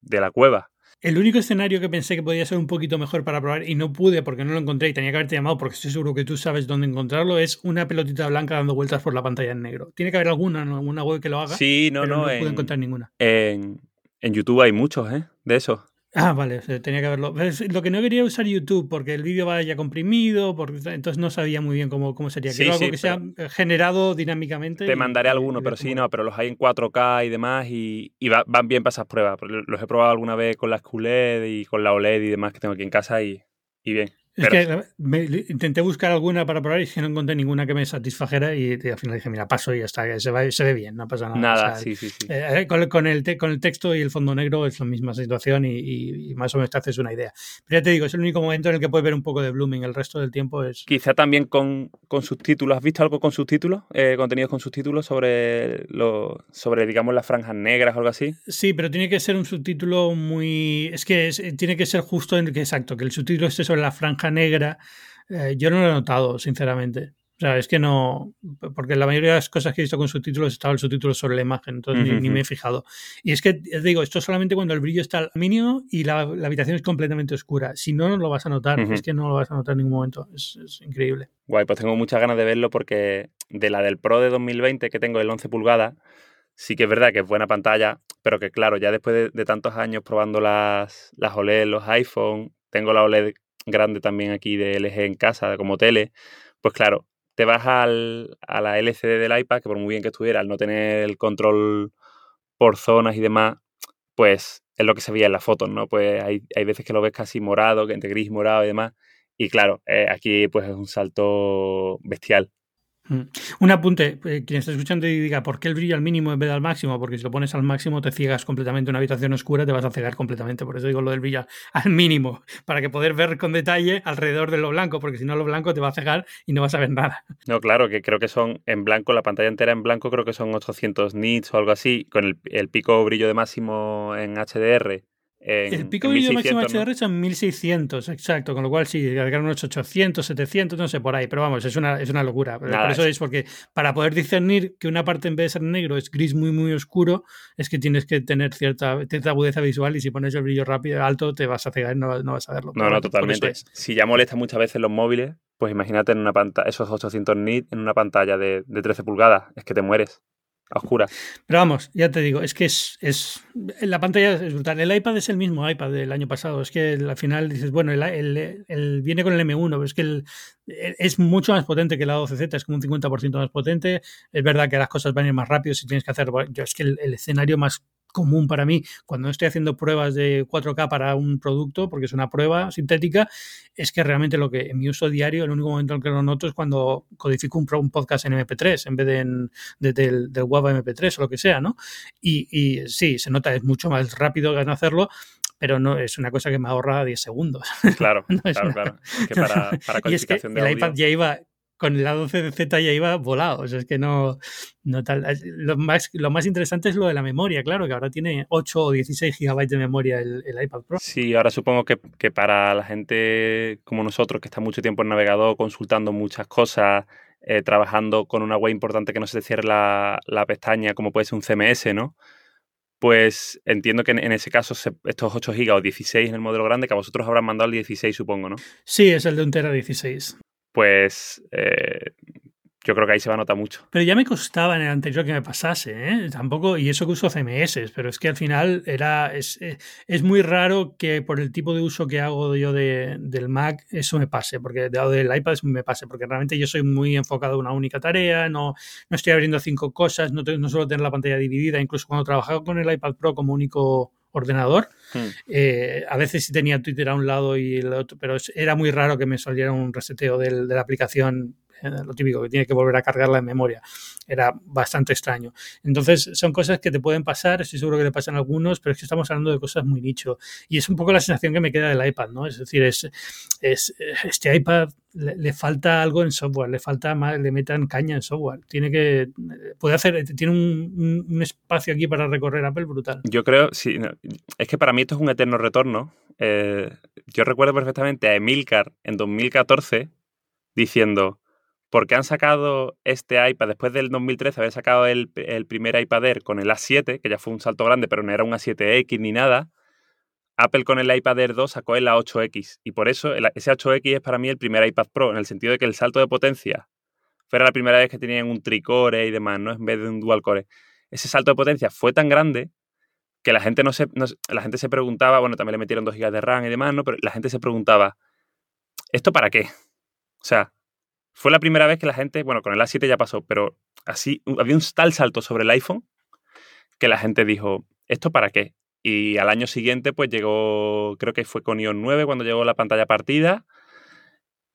de la cueva. El único escenario que pensé que podía ser un poquito mejor para probar y no pude porque no lo encontré y tenía que haberte llamado porque estoy seguro que tú sabes dónde encontrarlo es una pelotita blanca dando vueltas por la pantalla en negro. Tiene que haber alguna, alguna web que lo haga. Sí, no, no. No pude encontrar ninguna. En, en YouTube hay muchos, ¿eh? De eso. Ah, vale, tenía que verlo. Lo que no quería usar YouTube porque el vídeo va ya comprimido, porque entonces no sabía muy bien cómo, cómo sería. Quiero algo que sea generado dinámicamente. Te mandaré alguno, pero sí, no, pero los hay en 4K y demás y, van bien para esas pruebas. Los he probado alguna vez con las QLED y con la OLED y demás que tengo aquí en casa y, y bien. Es que me, intenté buscar alguna para probar y no encontré ninguna que me satisfajera y, al final dije, mira, paso y ya está, se, va, se ve bien, no pasa nada. Nada, sí, sí, sí. Eh, con, el con el texto y el fondo negro es la misma situación y, más o menos te haces una idea. Pero ya te digo, es el único momento en el que puedes ver un poco de blooming, el resto del tiempo es... Quizá también con, con subtítulos, ¿has visto algo con subtítulos? Eh, contenidos con subtítulos sobre, lo, sobre, digamos, las franjas negras o algo así. Sí, pero tiene que ser un subtítulo muy... Es que tiene que ser justo en que, exacto, que el subtítulo esté sobre la negra, eh, yo no lo he notado, sinceramente. O sea, es que no, porque la mayoría de las cosas que he visto con subtítulos estaba el subtítulo sobre la imagen, entonces ni, me he fijado. Y es que, te digo, esto solamente cuando el brillo está al mínimo y la, habitación es completamente oscura. Si no, no lo vas a notar, es que no lo vas a notar en ningún momento. Es, increíble. Guay, pues tengo muchas ganas de verlo porque de la del Pro de 2020 que tengo el 11 pulgadas, sí que es verdad que es buena pantalla, pero que claro, ya después de, de tantos años probando las, las OLED, los iPhone, tengo la OLED grande también aquí de LG en casa, como tele, pues claro, te vas al, a la LCD del iPad, que por muy bien que estuviera, al no tener el control por zonas y demás, pues es lo que se veía en las fotos, ¿no? Pues hay, hay veces que lo ves casi morado, entre gris, morado y demás. Y claro, eh, aquí pues es un salto bestial. Mm. Un apunte, eh, quien está escuchando y diga, ¿por qué el brillo al mínimo en vez del máximo? Porque si lo pones al máximo te ciegas completamente. Una habitación oscura te vas a cegar completamente. Por eso digo lo del brillo al mínimo, para que poder ver con detalle alrededor de lo blanco, porque si no lo blanco te va a cegar y no vas a ver nada. No, claro, que creo que son en blanco, la pantalla entera en blanco creo que son 800 nits o algo así, con el, el pico brillo de máximo en HDR el pico de vídeo máximo HDR son 1600, exacto, con lo cual sí, cargar unos 800, 700, no sé, por ahí, pero vamos, es una, es una locura. por eso es porque para poder discernir que una parte en vez de ser negro es gris muy, muy oscuro, es que tienes que tener cierta, cierta agudeza visual y si pones el brillo rápido, alto, te vas a cegar y no, no vas a verlo. No, no, totalmente. Si ya molesta muchas veces los móviles, pues imagínate en una pantalla, esos 800 nits en una pantalla de, de 13 pulgadas, es que te mueres. Oscura. Pero vamos, ya te digo, es que es, es la pantalla es brutal. El iPad es el mismo iPad del año pasado. Es que al final dices, bueno, el, el, viene con el M1, pero es que el, es mucho más potente que la 12Z, es como un 50% más potente. Es verdad que las cosas van a ir más rápido si tienes que hacer. Yo es que el, el escenario más común para mí cuando estoy haciendo pruebas de 4K para un producto, porque es una prueba sintética, es que realmente lo que en mi uso diario, el único momento en que lo noto es cuando codifico un, un podcast en MP3 en vez de, en, del, del WAV MP3 o lo que sea, ¿no? Y, y, sí, se nota, es mucho más rápido que no hacerlo, pero no es una cosa que me ahorra 10 segundos. Claro, claro, claro. que para, para codificación y es que el iPad ya iba con el 12Z ya iba volado. O sea, es que no, no tal. Lo más, lo más interesante es lo de la memoria, claro, que ahora tiene 8 o 16 gigabytes de memoria el, iPad Pro. Sí, ahora supongo que, que, para la gente como nosotros, que está mucho tiempo en navegador, consultando muchas cosas, eh, trabajando con una web importante que no se te cierre la, la, pestaña, como puede ser un CMS, ¿no? Pues entiendo que en, ese caso estos 8 GB o 16 en el modelo grande, que a vosotros habrán mandado el 16, supongo, ¿no? Sí, es el de un Tera 16 pues eh, yo creo que ahí se va a notar mucho. Pero ya me costaba en el anterior que me pasase, ¿eh? Tampoco, y eso que uso CMS, pero es que al final era es, eh, es muy raro que por el tipo de uso que hago yo de, del Mac eso me pase, porque del iPad me pase, porque realmente yo soy muy enfocado en una única tarea, no, no estoy abriendo cinco cosas, no, no suelo tener la pantalla dividida, incluso cuando trabajaba con el iPad Pro como único ordenador. Hmm. Eh, a veces sí tenía Twitter a un lado y el otro, pero era muy raro que me saliera un reseteo del, de la aplicación lo típico, que tiene que volver a cargarla en memoria. Era bastante extraño. Entonces, son cosas que te pueden pasar, estoy seguro que te pasan algunos, pero es que estamos hablando de cosas muy nicho. Y es un poco la sensación que me queda del iPad, ¿no? Es decir, es, es este iPad le, falta algo en software, le falta más, le metan caña en software. Tiene que, puede hacer, tiene un, un, espacio aquí para recorrer Apple brutal. Yo creo, sí, es que para mí esto es un eterno retorno. Eh, yo recuerdo perfectamente a Emilcar en 2014 diciendo, porque han sacado este iPad, después del 2013 habían sacado el, el primer iPad Air con el A7, que ya fue un salto grande, pero no era un A7X ni nada. Apple con el iPad Air 2 sacó el A8X y por eso ese 8X es para mí el primer iPad Pro, en el sentido de que el salto de potencia fuera la primera vez que tenían un tricore y demás, ¿no? En vez de un dual core. Ese salto de potencia fue tan grande que la gente no se, la gente se preguntaba, bueno, también le metieron 2 GB de RAM y demás, ¿no? Pero la gente se preguntaba, ¿esto para qué? O sea, fue la primera vez que la gente, bueno, con el A7 ya pasó, pero así había un tal salto sobre el iPhone que la gente dijo, ¿esto para qué? Y al año siguiente, pues llegó, creo que fue con iOS 9 cuando llegó la pantalla partida.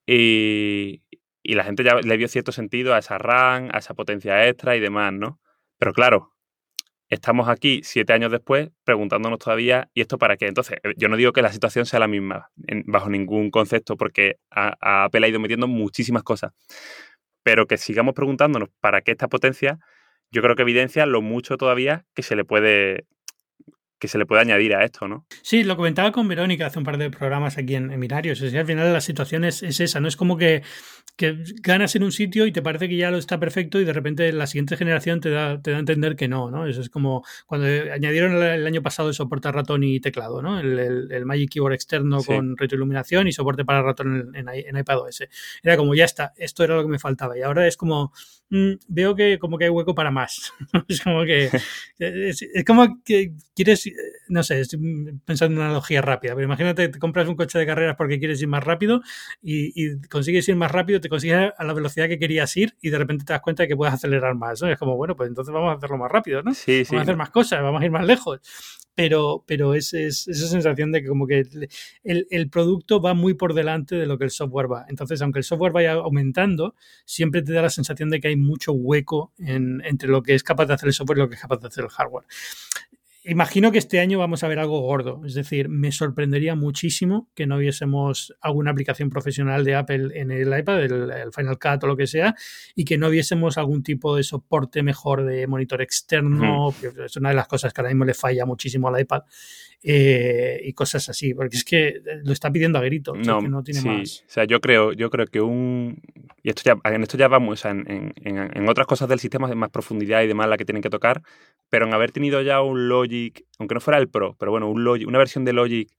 Y, y la gente ya le dio cierto sentido a esa RAM, a esa potencia extra y demás, ¿no? Pero claro, estamos aquí siete años después preguntándonos todavía, ¿y esto para qué? Entonces, eh, yo no digo que la situación sea la misma, bajo ningún concepto, porque a, Apple ha ido metiendo muchísimas cosas. Pero que sigamos preguntándonos para qué esta potencia, yo creo que evidencia lo mucho todavía que se le puede que se le puede añadir a esto, ¿no? Sí, lo comentaba con Verónica hace un par de programas aquí en, en Es decir, al final la situación es, esa, no es como que, que, ganas en un sitio y te parece que ya lo está perfecto y de repente la siguiente generación te da, te da a entender que no, ¿no? Eso es como cuando añadieron el, año pasado el soporte a ratón y teclado, ¿no? El, el, Magic Keyboard externo con retroiluminación y soporte para ratón en, en, en iPadOS. Era como, ya está, esto era lo que me faltaba. Y ahora es como, mm, veo que como que hay hueco para más. es como que, es, es como que quieres no sé, estoy pensando en una analogía rápida, pero imagínate, te compras un coche de carreras porque quieres ir más rápido y, consigues ir más rápido, te consigues a la velocidad que querías ir y de repente te das cuenta de que puedes acelerar más, Es como, bueno, pues entonces vamos a hacerlo más rápido, ¿no? Sí, vamos a hacer más cosas, vamos a ir más lejos. Pero, pero es, es esa sensación de que como que el, el, producto va muy por delante de lo que el software va. Entonces, aunque el software vaya aumentando, siempre te da la sensación de que hay mucho hueco en, entre lo que es capaz de hacer el software y lo que es capaz de hacer el hardware imagino que este año vamos a ver algo gordo. Es decir, me sorprendería muchísimo que no viésemos alguna aplicación profesional de Apple en el iPad, el, Final Cut o lo que sea, y que no viésemos algún tipo de soporte mejor de monitor externo, es una de las cosas que ahora mismo le falla muchísimo al iPad, eh, y cosas así, porque es que lo está pidiendo a grito, no, no tiene más. O sea, yo creo, yo creo que un... Y esto ya, en esto ya vamos, en, en otras cosas del sistema de más profundidad y demás la que tienen que tocar, pero en haber tenido ya un Logic, aunque no fuera el Pro, pero bueno, una versión de Logic,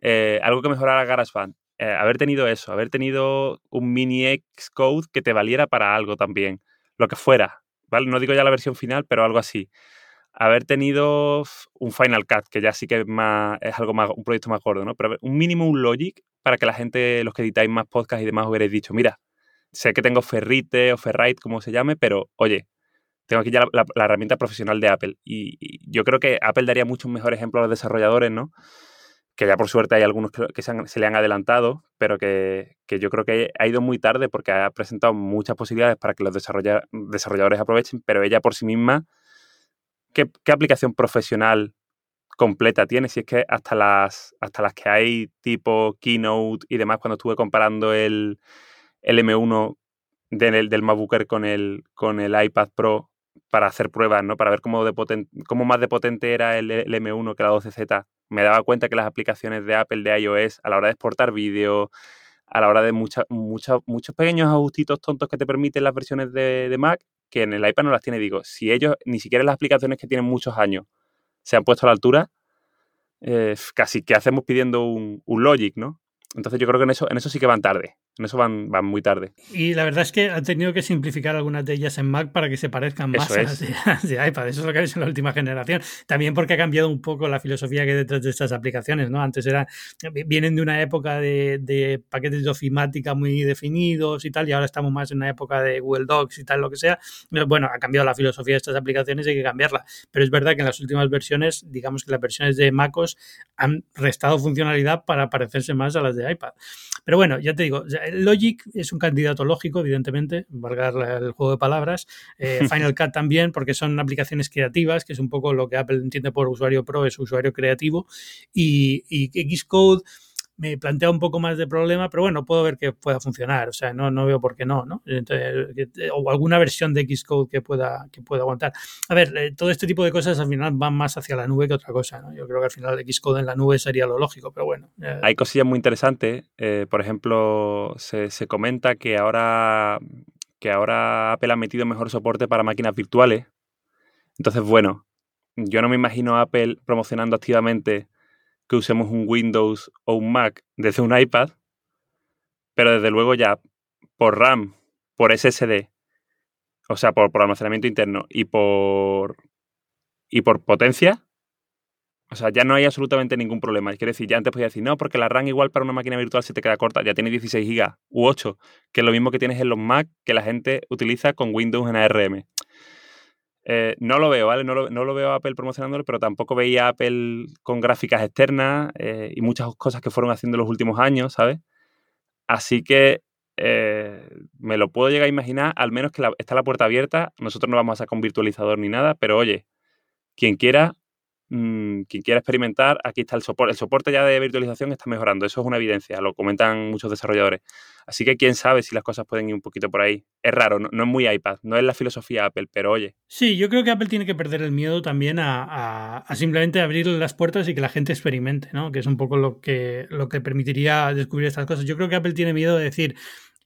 eh, algo que mejorara GarageBand, eh, haber tenido eso, haber tenido un mini Xcode que te valiera para algo también, lo que fuera, ¿vale? No digo ya la versión final, pero algo así. Haber tenido un Final Cut, que ya sí que es, más, es algo más, un proyecto más gordo, ¿no? Pero un mínimo un Logic para que la gente, los que editáis más podcasts y demás, hubierais dicho, mira, sé que tengo Ferrite o Ferrite, como se llame, pero oye, tengo aquí ya la, herramienta profesional de Apple. Y, yo creo que Apple daría muchos mejores ejemplos a los desarrolladores, ¿no? Que ya por suerte hay algunos que, se, le han adelantado, pero que, yo creo que ha ido muy tarde porque ha presentado muchas posibilidades para que los desarrolladores aprovechen, pero ella por sí misma, ¿qué, aplicación profesional completa tiene? Si es que hasta las, hasta las que hay tipo Keynote y demás, cuando estuve comparando el, el M1 del, del MacBook con el, con el iPad Pro para hacer pruebas, ¿no? Para ver cómo, de cómo más de potente era el, M1 que la 12Z. Me daba cuenta que las aplicaciones de Apple, de iOS, a la hora de exportar vídeo, a la hora de mucha, muchos pequeños ajustitos tontos que te permiten las versiones de, Mac, que en el iPad no las tiene. Digo, si ellos, ni siquiera las aplicaciones que tienen muchos años, se han puesto a la altura, eh, casi que hacemos pidiendo un, un Logic, ¿no? Entonces yo creo que en eso, en eso sí que van tarde. En eso van, van muy tarde. Y la verdad es que han tenido que simplificar algunas de ellas en Mac para que se parezcan más a las de, iPad. Eso es lo que ha hecho en la última generación. También porque ha cambiado un poco la filosofía que hay detrás de estas aplicaciones. ¿no? Antes era, vienen de una época de, de, paquetes de ofimática muy definidos y tal, y ahora estamos más en una época de Google Docs y tal, lo que sea. Bueno, ha cambiado la filosofía de estas aplicaciones y hay que cambiarla. Pero es verdad que en las últimas versiones, digamos que las versiones de MacOS han restado funcionalidad para parecerse más a las de iPad. Pero bueno, ya te digo, Logic es un candidato lógico, evidentemente, valgar el juego de palabras. Eh, Final Cut también, porque son aplicaciones creativas, que es un poco lo que Apple entiende por usuario pro, es usuario creativo. Y, y Xcode me plantea un poco más de problema, pero bueno, puedo ver que pueda funcionar, o sea, no, no veo por qué no, ¿no? o alguna versión de Xcode que pueda, que pueda aguantar. A ver, eh, todo este tipo de cosas al final van más hacia la nube que otra cosa, ¿no? Yo creo que al final Xcode en la nube sería lo lógico, pero bueno. Hay cosillas muy interesantes, eh, por ejemplo, se, se comenta que ahora, que ahora Apple ha metido mejor soporte para máquinas virtuales, entonces, bueno, yo no me imagino a Apple promocionando activamente que usemos un Windows o un Mac desde un iPad, pero desde luego ya por RAM, por SSD, o sea, por, almacenamiento interno y por, y por potencia, o sea, ya no hay absolutamente ningún problema. Quiero decir, ya antes podía decir, no, porque la RAM igual para una máquina virtual se te queda corta, ya tiene 16 GB u 8, que es lo mismo que tienes en los Mac que la gente utiliza con Windows en ARM. Eh, no lo veo, ¿vale? No lo, no lo, veo Apple promocionándolo, pero tampoco veía Apple con gráficas externas eh, y muchas cosas que fueron haciendo en los últimos años, ¿sabes? Así que eh, me lo puedo llegar a imaginar, al menos que está la puerta abierta. Nosotros no vamos a sacar un virtualizador ni nada, pero oye, quien quiera, mm, quien quiera experimentar, aquí está el soporte. El soporte ya de virtualización está mejorando, eso es una evidencia, lo comentan muchos desarrolladores. Así que quién sabe si las cosas pueden ir un poquito por ahí. Es raro, no, es muy iPad, no es la filosofía Apple, pero oye. Sí, yo creo que Apple tiene que perder el miedo también a, simplemente abrir las puertas y que la gente experimente, ¿no? Que es un poco lo que, lo que permitiría descubrir estas cosas. Yo creo que Apple tiene miedo de decir,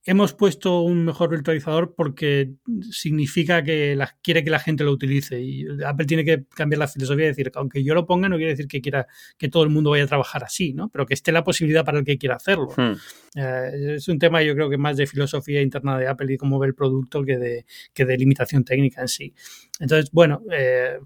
hemos puesto un mejor virtualizador porque significa que la, quiere que la gente lo utilice. Y Apple tiene que cambiar la filosofía y decir, aunque yo lo ponga, no quiere decir que quiera que todo el mundo vaya a trabajar así, ¿no? Pero que esté la posibilidad para el que quiera hacerlo. Hmm. Eh, es un tema, yo creo que más de filosofía interna de Apple y cómo ve el producto que de, que de limitación técnica en sí. Entonces, bueno, eh,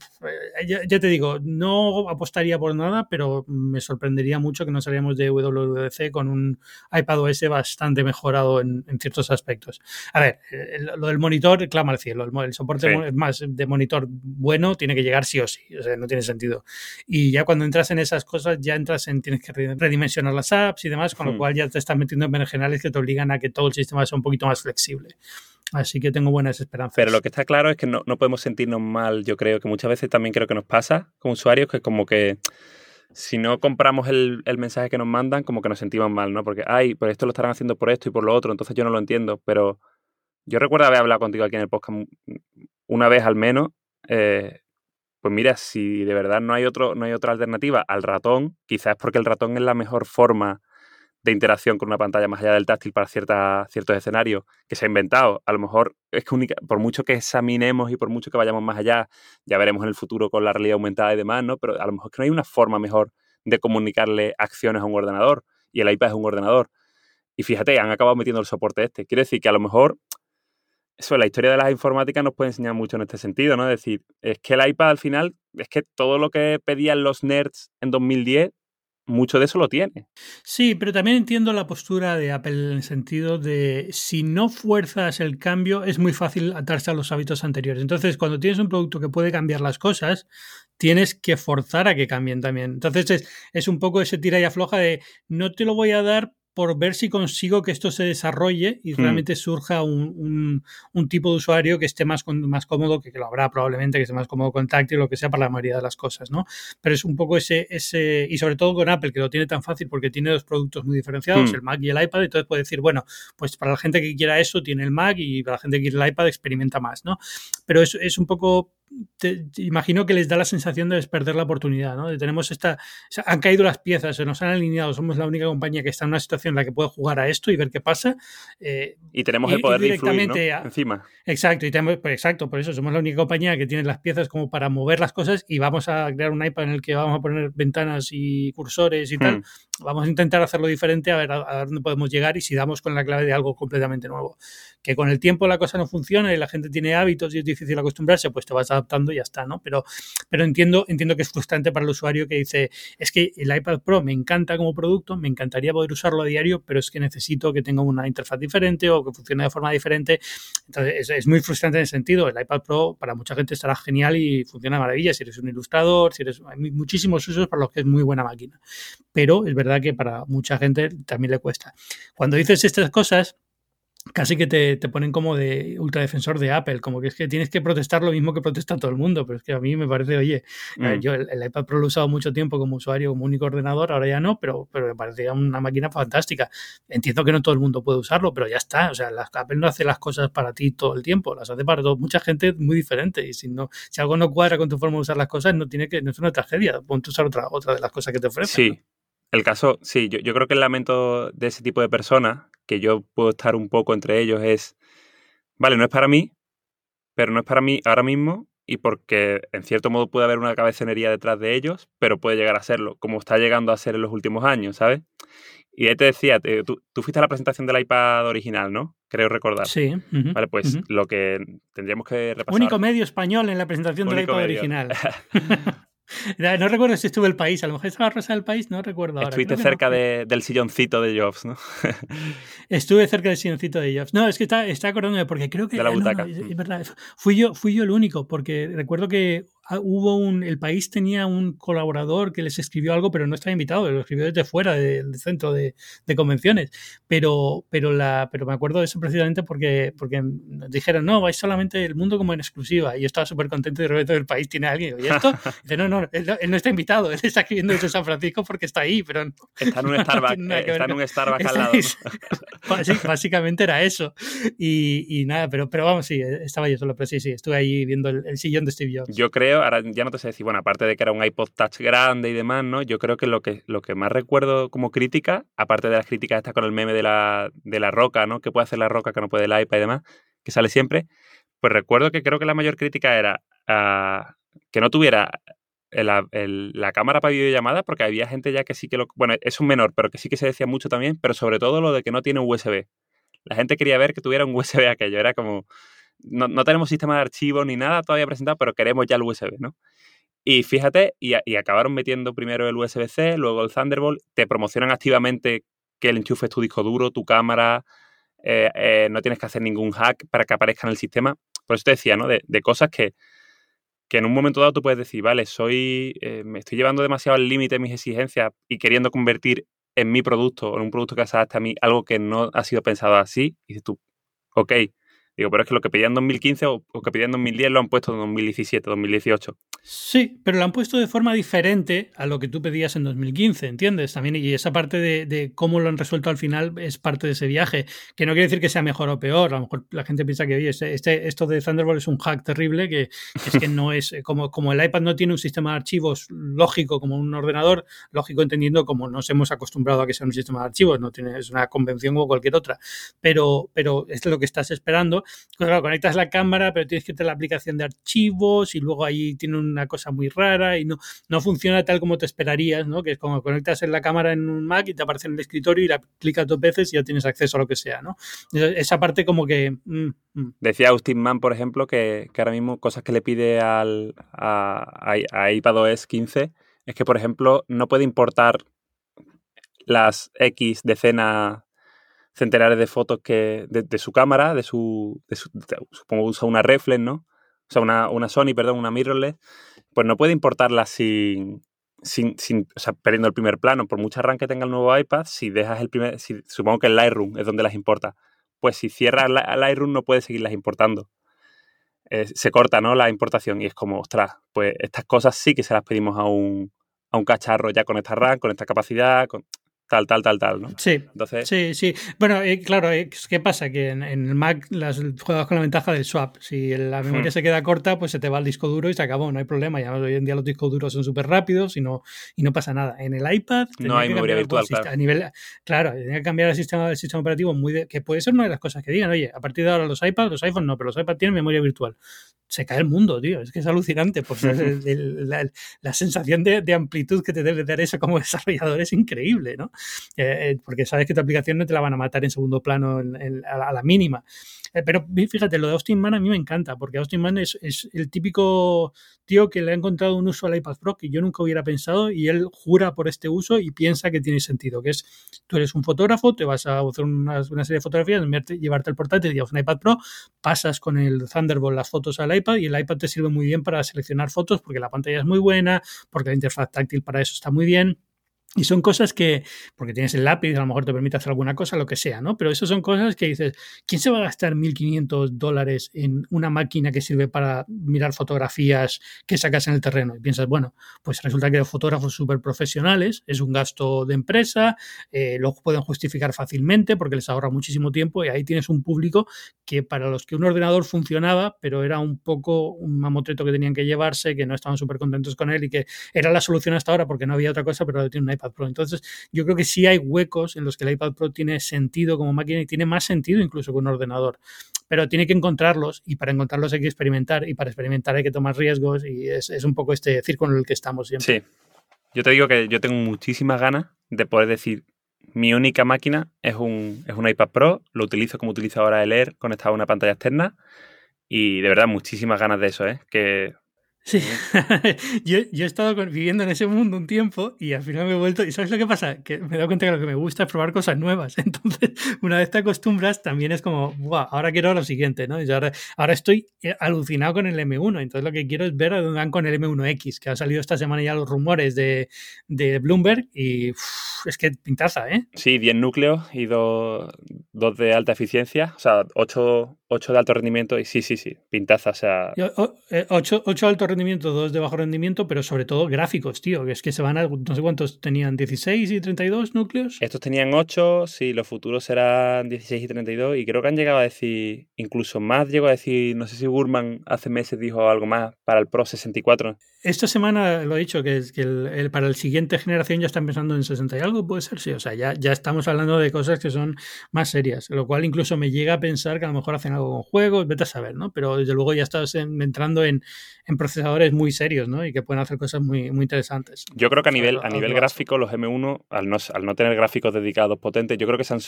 ya, te digo, no apostaría por nada, pero me sorprendería mucho que no saliéramos de WWDC con un iPad OS bastante mejorado en, ciertos aspectos. A ver, eh, lo del monitor clama al cielo. El, soporte más de monitor bueno tiene que llegar sí o sí. O sea, no tiene sentido. Y ya cuando entras en esas cosas, ya entras en tienes que redimensionar las apps y demás, con lo hmm. cual ya te estás metiendo en generales que te obligan a que todo el sistema sea un poquito más flexible. Así que tengo buenas esperanzas. Pero lo que está claro es que no, podemos sentirnos mal, yo creo que muchas veces también creo que nos pasa como usuarios, que como que si no compramos el, mensaje que nos mandan, como que nos sentimos mal, ¿no? Porque, ay, pues esto lo estarán haciendo por esto y por lo otro, entonces yo no lo entiendo. Pero yo recuerdo haber hablado contigo aquí en el podcast una vez al menos. Eh, pues mira, si de verdad no hay, otro, no hay otra alternativa al ratón, quizás porque el ratón es la mejor forma de interacción con una pantalla más allá del táctil para ciertos escenarios que se ha inventado. A lo mejor es que por mucho que examinemos y por mucho que vayamos más allá, ya veremos en el futuro con la realidad aumentada y demás, ¿no? Pero a lo mejor es que no hay una forma mejor de comunicarle acciones a un ordenador y el iPad es un ordenador. Y fíjate, han acabado metiendo el soporte este. Quiere decir que a lo mejor eso, la historia de las informáticas nos puede enseñar mucho en este sentido, ¿no? Es decir, es que el iPad al final, es que todo lo que pedían los nerds en 2010 mucho de eso lo tiene. Sí, pero también entiendo la postura de Apple en el sentido de si no fuerzas el cambio es muy fácil atarse a los hábitos anteriores. Entonces, cuando tienes un producto que puede cambiar las cosas, tienes que forzar a que cambien también. Entonces, es, es un poco ese tira y afloja de no te lo voy a dar por ver si consigo que esto se desarrolle y mm. realmente surja un, tipo de usuario que esté más, más cómodo, que, lo habrá probablemente, que esté más cómodo con táctil o lo que sea para la mayoría de las cosas, ¿no? Pero es un poco ese, ese, y sobre todo con Apple, que lo tiene tan fácil porque tiene dos productos muy diferenciados, mm. el Mac y el iPad, entonces puede decir, bueno, pues para la gente que quiera eso tiene el Mac y para la gente que quiere el iPad experimenta más, ¿no? Pero es, es un poco te, imagino que les da la sensación de perder la oportunidad, ¿no? tenemos esta, han caído las piezas, se nos han alineado, somos la única compañía que está en una situación en la que puede jugar a esto y ver qué pasa. Eh, y tenemos el poder directamente de encima. Exacto, y tenemos, pues, exacto, por eso somos la única compañía que tiene las piezas como para mover las cosas y vamos a crear un iPad en el que vamos a poner ventanas y cursores y tal. Hmm. Vamos a intentar hacerlo diferente a ver a, dónde podemos llegar y si damos con la clave de algo completamente nuevo. Que con el tiempo la cosa no funciona y la gente tiene hábitos y es difícil acostumbrarse, pues te vas adaptando y ya está, ¿no? Pero, pero entiendo, entiendo que es frustrante para el usuario que dice, es que el iPad Pro me encanta como producto, me encantaría poder usarlo a diario, pero es que necesito que tenga una interfaz diferente o que funcione de forma diferente. Entonces, es, muy frustrante en ese sentido. El iPad Pro para mucha gente estará genial y funciona maravilla. Si eres un ilustrador, si eres... Hay muchísimos usos para los que es muy buena máquina. Pero es verdad que para mucha gente también le cuesta. Cuando dices estas cosas, casi que te, ponen como de ultradefensor de Apple, como que es que tienes que protestar lo mismo que protesta todo el mundo, pero es que a mí me parece, oye, mm. yo el, iPad Pro lo he usado mucho tiempo como usuario, como único ordenador, ahora ya no, pero, pero me parecía una máquina fantástica. Entiendo que no todo el mundo puede usarlo, pero ya está, o sea, Apple no hace las cosas para ti todo el tiempo, las hace para todo, mucha gente muy diferente y si no si algo no cuadra con tu forma de usar las cosas, no tiene que no es una tragedia, ponte a usar otra otra de las cosas que te ofrecen. Sí. El caso, sí, yo, yo creo que el lamento de ese tipo de personas que yo puedo estar un poco entre ellos es, vale, no es para mí, pero no es para mí ahora mismo y porque en cierto modo puede haber una cabezonería detrás de ellos, pero puede llegar a serlo, como está llegando a ser en los últimos años, ¿sabes? Y ahí te decía, tú, fuiste a la presentación del iPad original, ¿no? Creo recordar. Sí. vale, pues lo que tendríamos que repasar. Único medio español en la presentación del iPad original. No recuerdo si estuve el país, a lo mejor estaba Rosa del país, no recuerdo ahora. Estuviste cerca del silloncito de Jobs, ¿no? Estuve cerca del silloncito de Jobs. No, es que está, está acordándome, porque creo que. De la butaca. es, verdad, fui yo, fui yo el único, porque recuerdo que Ah, hubo un, el país tenía un colaborador que les escribió algo, pero no estaba invitado, lo escribió desde fuera del centro de, convenciones. Pero, pero, la, pero me acuerdo de eso precisamente porque, porque nos dijeron, no, vais solamente el mundo como en exclusiva. Y yo estaba súper contento y de repente el país tiene a alguien. ¿Y esto? dice, no, no, él, no está invitado, él está escribiendo desde San Francisco porque está ahí, pero Está en un Starbucks, eh, está en un Starbucks al lado. Básicamente era eso. Y, y, nada, pero, pero vamos, sí, estaba yo solo, pero sí, sí, estuve ahí viendo el, el sillón de Steve Jobs. Yo creo ahora ya no te sé decir, bueno, aparte de que era un iPod Touch grande y demás, ¿no? Yo creo que lo que, lo que más recuerdo como crítica, aparte de las críticas estas con el meme de la, de la roca, ¿no? Que puede hacer la roca que no puede el iPad y demás, que sale siempre, pues recuerdo que creo que la mayor crítica era ah, que no tuviera la cámara para videollamada, porque había gente ya que sí que lo... Bueno, es un menor, pero que sí que se decía mucho también, pero sobre todo lo de que no tiene USB. La gente quería ver que tuviera un USB aquello, era como no, tenemos sistema de archivos ni nada todavía presentado, pero queremos ya el USB, ¿no? Y fíjate, y, acabaron metiendo primero el USB-C, luego el Thunderbolt, te promocionan activamente que el enchufe es tu disco duro, tu cámara, eh, eh, no tienes que hacer ningún hack para que aparezca en el sistema. Por eso te decía, ¿no? De, cosas que, que, en un momento dado tú puedes decir, vale, soy, eh, me estoy llevando demasiado al límite de mis exigencias y queriendo convertir en mi producto o en un producto que se adapta a mí algo que no ha sido pensado así. Y dices tú, ok, Digo, pero es que lo que pedían en 2015 o, que pedían en 2010 lo han puesto en 2017, 2018. Sí, pero lo han puesto de forma diferente a lo que tú pedías en 2015, ¿entiendes? También, y esa parte de, cómo lo han resuelto al final es parte de ese viaje, que no quiere decir que sea mejor o peor, a lo mejor la gente piensa que, oye, este, este esto de Thunderbolt es un hack terrible, que, es que no es, como, como el iPad no tiene un sistema de archivos lógico como un ordenador, lógico entendiendo como nos hemos acostumbrado a que sea un sistema de archivos, no tiene, es una convención como cualquier otra, pero, pero es lo que estás esperando. Conectas la cámara, pero tienes que tener la aplicación de archivos y luego ahí tiene un una cosa muy rara y no, no funciona tal como te esperarías, ¿no? Que es como conectas en la cámara en un Mac y te aparece en el escritorio y la clicas dos veces y ya tienes acceso a lo que sea, ¿no? Esa parte como que... Mm, mm. Decía Austin Mann, por ejemplo, que, ahora mismo cosas que le pide al, a, a, iPadOS 15 es que, por ejemplo, no puede importar las X decenas centenares de fotos que de, su cámara, de su, de su supongo usa una reflex, ¿no? O sea, una, una, Sony, perdón, una mirrorless, pues no puede importarla sin, sin, sin, o sea, perdiendo el primer plano. Por mucha RAM que tenga el nuevo iPad, si dejas el primer, si, supongo que el Lightroom es donde las importa, pues si cierras el Lightroom no puedes seguirlas importando. se corta, ¿no? La importación y es como, ostras, pues estas cosas sí que se las pedimos a un, a un cacharro ya con esta RAM, con esta capacidad, con, tal, tal, tal, tal, ¿no? Sí. Entonces... Sí, sí. Bueno, eh, claro, eh, ¿qué pasa? Que en, el Mac las juegas con la ventaja del swap. Si la memoria hmm. se queda corta, pues se te va el disco duro y se acabó, no hay problema. Ya hoy en día los discos duros son súper rápidos y no, y no pasa nada. En el iPad... No hay memoria virtual, claro. A nivel, claro, tiene que cambiar el sistema, el sistema operativo muy... que puede ser una de las cosas que digan, oye, a partir de ahora los iPads, los iPhones no, pero los iPads tienen memoria virtual. Se cae el mundo, tío. Es que es alucinante. Pues la, sensación de, amplitud que te debe dar eso como desarrollador es increíble, ¿no? Eh, porque sabes que tu aplicación no te la van a matar en segundo plano a, la, mínima. Eh, pero fíjate, lo de Austin Mann a mí me encanta, porque Austin Mann es, el típico tío que le ha encontrado un uso al iPad Pro que yo nunca hubiera pensado y él jura por este uso y piensa que tiene sentido, que es, tú eres un fotógrafo, te vas a hacer una, serie de fotografías, llevarte el portátil llevas un iPad Pro, pasas con el Thunderbolt las fotos al iPad y el iPad te sirve muy bien para seleccionar fotos porque la pantalla es muy buena, porque la interfaz táctil para eso está muy bien y son cosas que, porque tienes el lápiz, a lo mejor te permite hacer alguna cosa, lo que sea, ¿no? Pero eso son cosas que dices, ¿quién se va a gastar 1.500 dólares en una máquina que sirve para mirar fotografías que sacas en el terreno? Y piensas, bueno, pues resulta que los fotógrafos súper profesionales, es un gasto de empresa, eh, lo pueden justificar fácilmente porque les ahorra muchísimo tiempo y ahí tienes un público que para los que un ordenador funcionaba, pero era un poco un mamotreto que tenían que llevarse, que no estaban súper contentos con él y que era la solución hasta ahora porque no había otra cosa, pero tiene un iPad Pro. Entonces, yo creo que sí hay huecos en los que el iPad Pro tiene sentido como máquina y tiene más sentido incluso que un ordenador. Pero tiene que encontrarlos y para encontrarlos hay que experimentar y para experimentar hay que tomar riesgos y es, un poco este círculo en el que estamos siempre. Sí. Yo te digo que yo tengo muchísimas ganas de poder decir, mi única máquina es un, es un iPad Pro, lo utilizo como utilizo ahora el Air conectado a una pantalla externa y de verdad muchísimas ganas de eso, ¿eh? que Sí, yo, yo, he estado viviendo en ese mundo un tiempo y al final me he vuelto. ¿Y sabes lo que pasa? Que me he dado cuenta que lo que me gusta es probar cosas nuevas. Entonces, una vez te acostumbras, también es como, Buah, ahora quiero lo siguiente, ¿no? Y ahora, ahora estoy eh, alucinado con el M1. Entonces, lo que quiero es ver a dónde van con el M1X, que ha salido esta semana ya los rumores de, de Bloomberg y es que pintaza, ¿eh? Sí, 10 núcleos y dos, dos de alta eficiencia, o sea, 8, 8 de alto rendimiento y sí, sí, sí, pintaza, o sea... 8, 8 de alto rendimiento, 2 de bajo rendimiento, pero sobre todo gráficos, tío, que es que se van a, no sé cuántos tenían, 16 y 32 núcleos. Estos tenían 8, sí, los futuros serán 16 y 32 y creo que han llegado a decir, incluso más llegó a decir, no sé si Burman hace meses dijo algo más para el Pro 64. Esta semana lo he dicho, que, que el, para el siguiente generación ya están pensando en 60 y algo, puede ser, sí, o sea, ya, ya estamos hablando de cosas que son más serias, lo cual incluso me llega a pensar que a lo mejor hacen algo con juegos, vete a saber, ¿no? Pero desde luego ya estás entrando en, procesadores muy serios, ¿no? Y que pueden hacer cosas muy, muy interesantes. Yo creo que a nivel, a nivel gráfico, los M1, al no, al no tener gráficos dedicados potentes, yo creo que se han,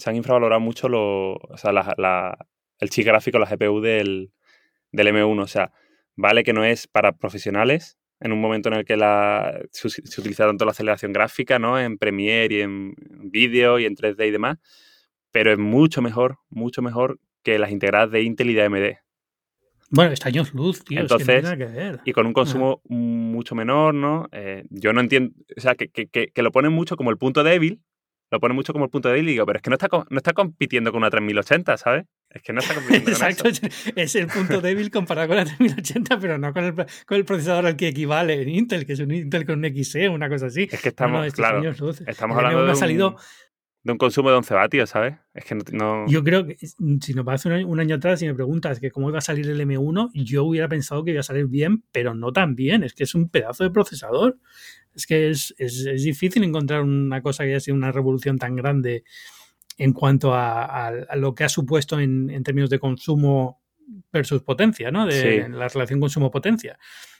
se han, infravalorado mucho o sea, el chip gráfico, la GPU del, del M1. O sea, vale que no es para profesionales, en un momento en el que la, se, utiliza tanto la aceleración gráfica, ¿no? En Premiere y en vídeo y en 3D y demás, pero es mucho mejor, mucho mejor que las integradas de Intel y de AMD. Bueno, está años luz, tío. Entonces, que ver. y con un consumo mucho menor, ¿no? Eh, yo no entiendo, o sea, que, que, que, lo ponen mucho como el punto débil, lo ponen mucho como el punto débil y digo, pero es que no está, no está compitiendo con una 3080, ¿sabes? Es que no está compitiendo Exacto, con eso. es el punto débil comparado con la 3080, pero no con el, con el procesador al que equivale en Intel, que es un Intel con un XE, una cosa así. Es que estamos, claro, estamos hablando de un... salido de un consumo de 11 vatios, ¿sabes? Es que no, Yo creo que si nos parece un año atrás y me preguntas que cómo iba a salir el M1, yo hubiera pensado que iba a salir bien, pero no tan bien. Es que es un pedazo de procesador. Es que es, difícil encontrar una cosa que haya sido una revolución tan grande en cuanto a, lo que ha supuesto en, términos de consumo versus potencia, ¿no? De la relación consumo-potencia.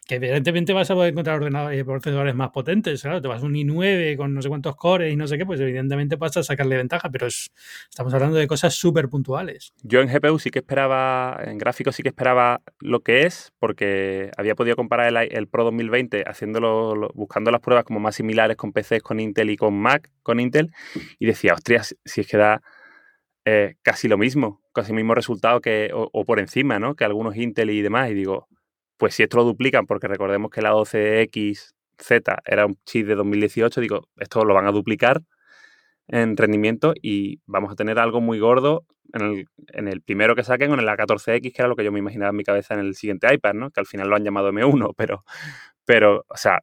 Que evidentemente vas a poder encontrar ordenadores, procesadores más potentes, claro, te vas a un i9 con no sé cuántos cores y no sé qué, pues evidentemente vas a sacarle ventaja, pero estamos hablando de cosas súper puntuales. Yo en GPU sí que esperaba, en gráficos sí que esperaba lo que es, porque había podido comparar el, Pro 2020 haciéndolo, buscando las pruebas como más similares con PCs con Intel y con Mac con Intel, y decía, ostras, si es que da eh, casi lo mismo, casi el mismo resultado que, o, o por encima, ¿no? Que algunos Intel y demás, y digo, pues si esto lo duplican, porque recordemos que la 12XZ era un chip de 2018, digo, esto lo van a duplicar en rendimiento y vamos a tener algo muy gordo en el, primero que saquen, en el A14X, que era lo que yo me imaginaba en mi cabeza en el siguiente iPad, ¿no? Que al final lo han llamado M1, pero, pero o sea,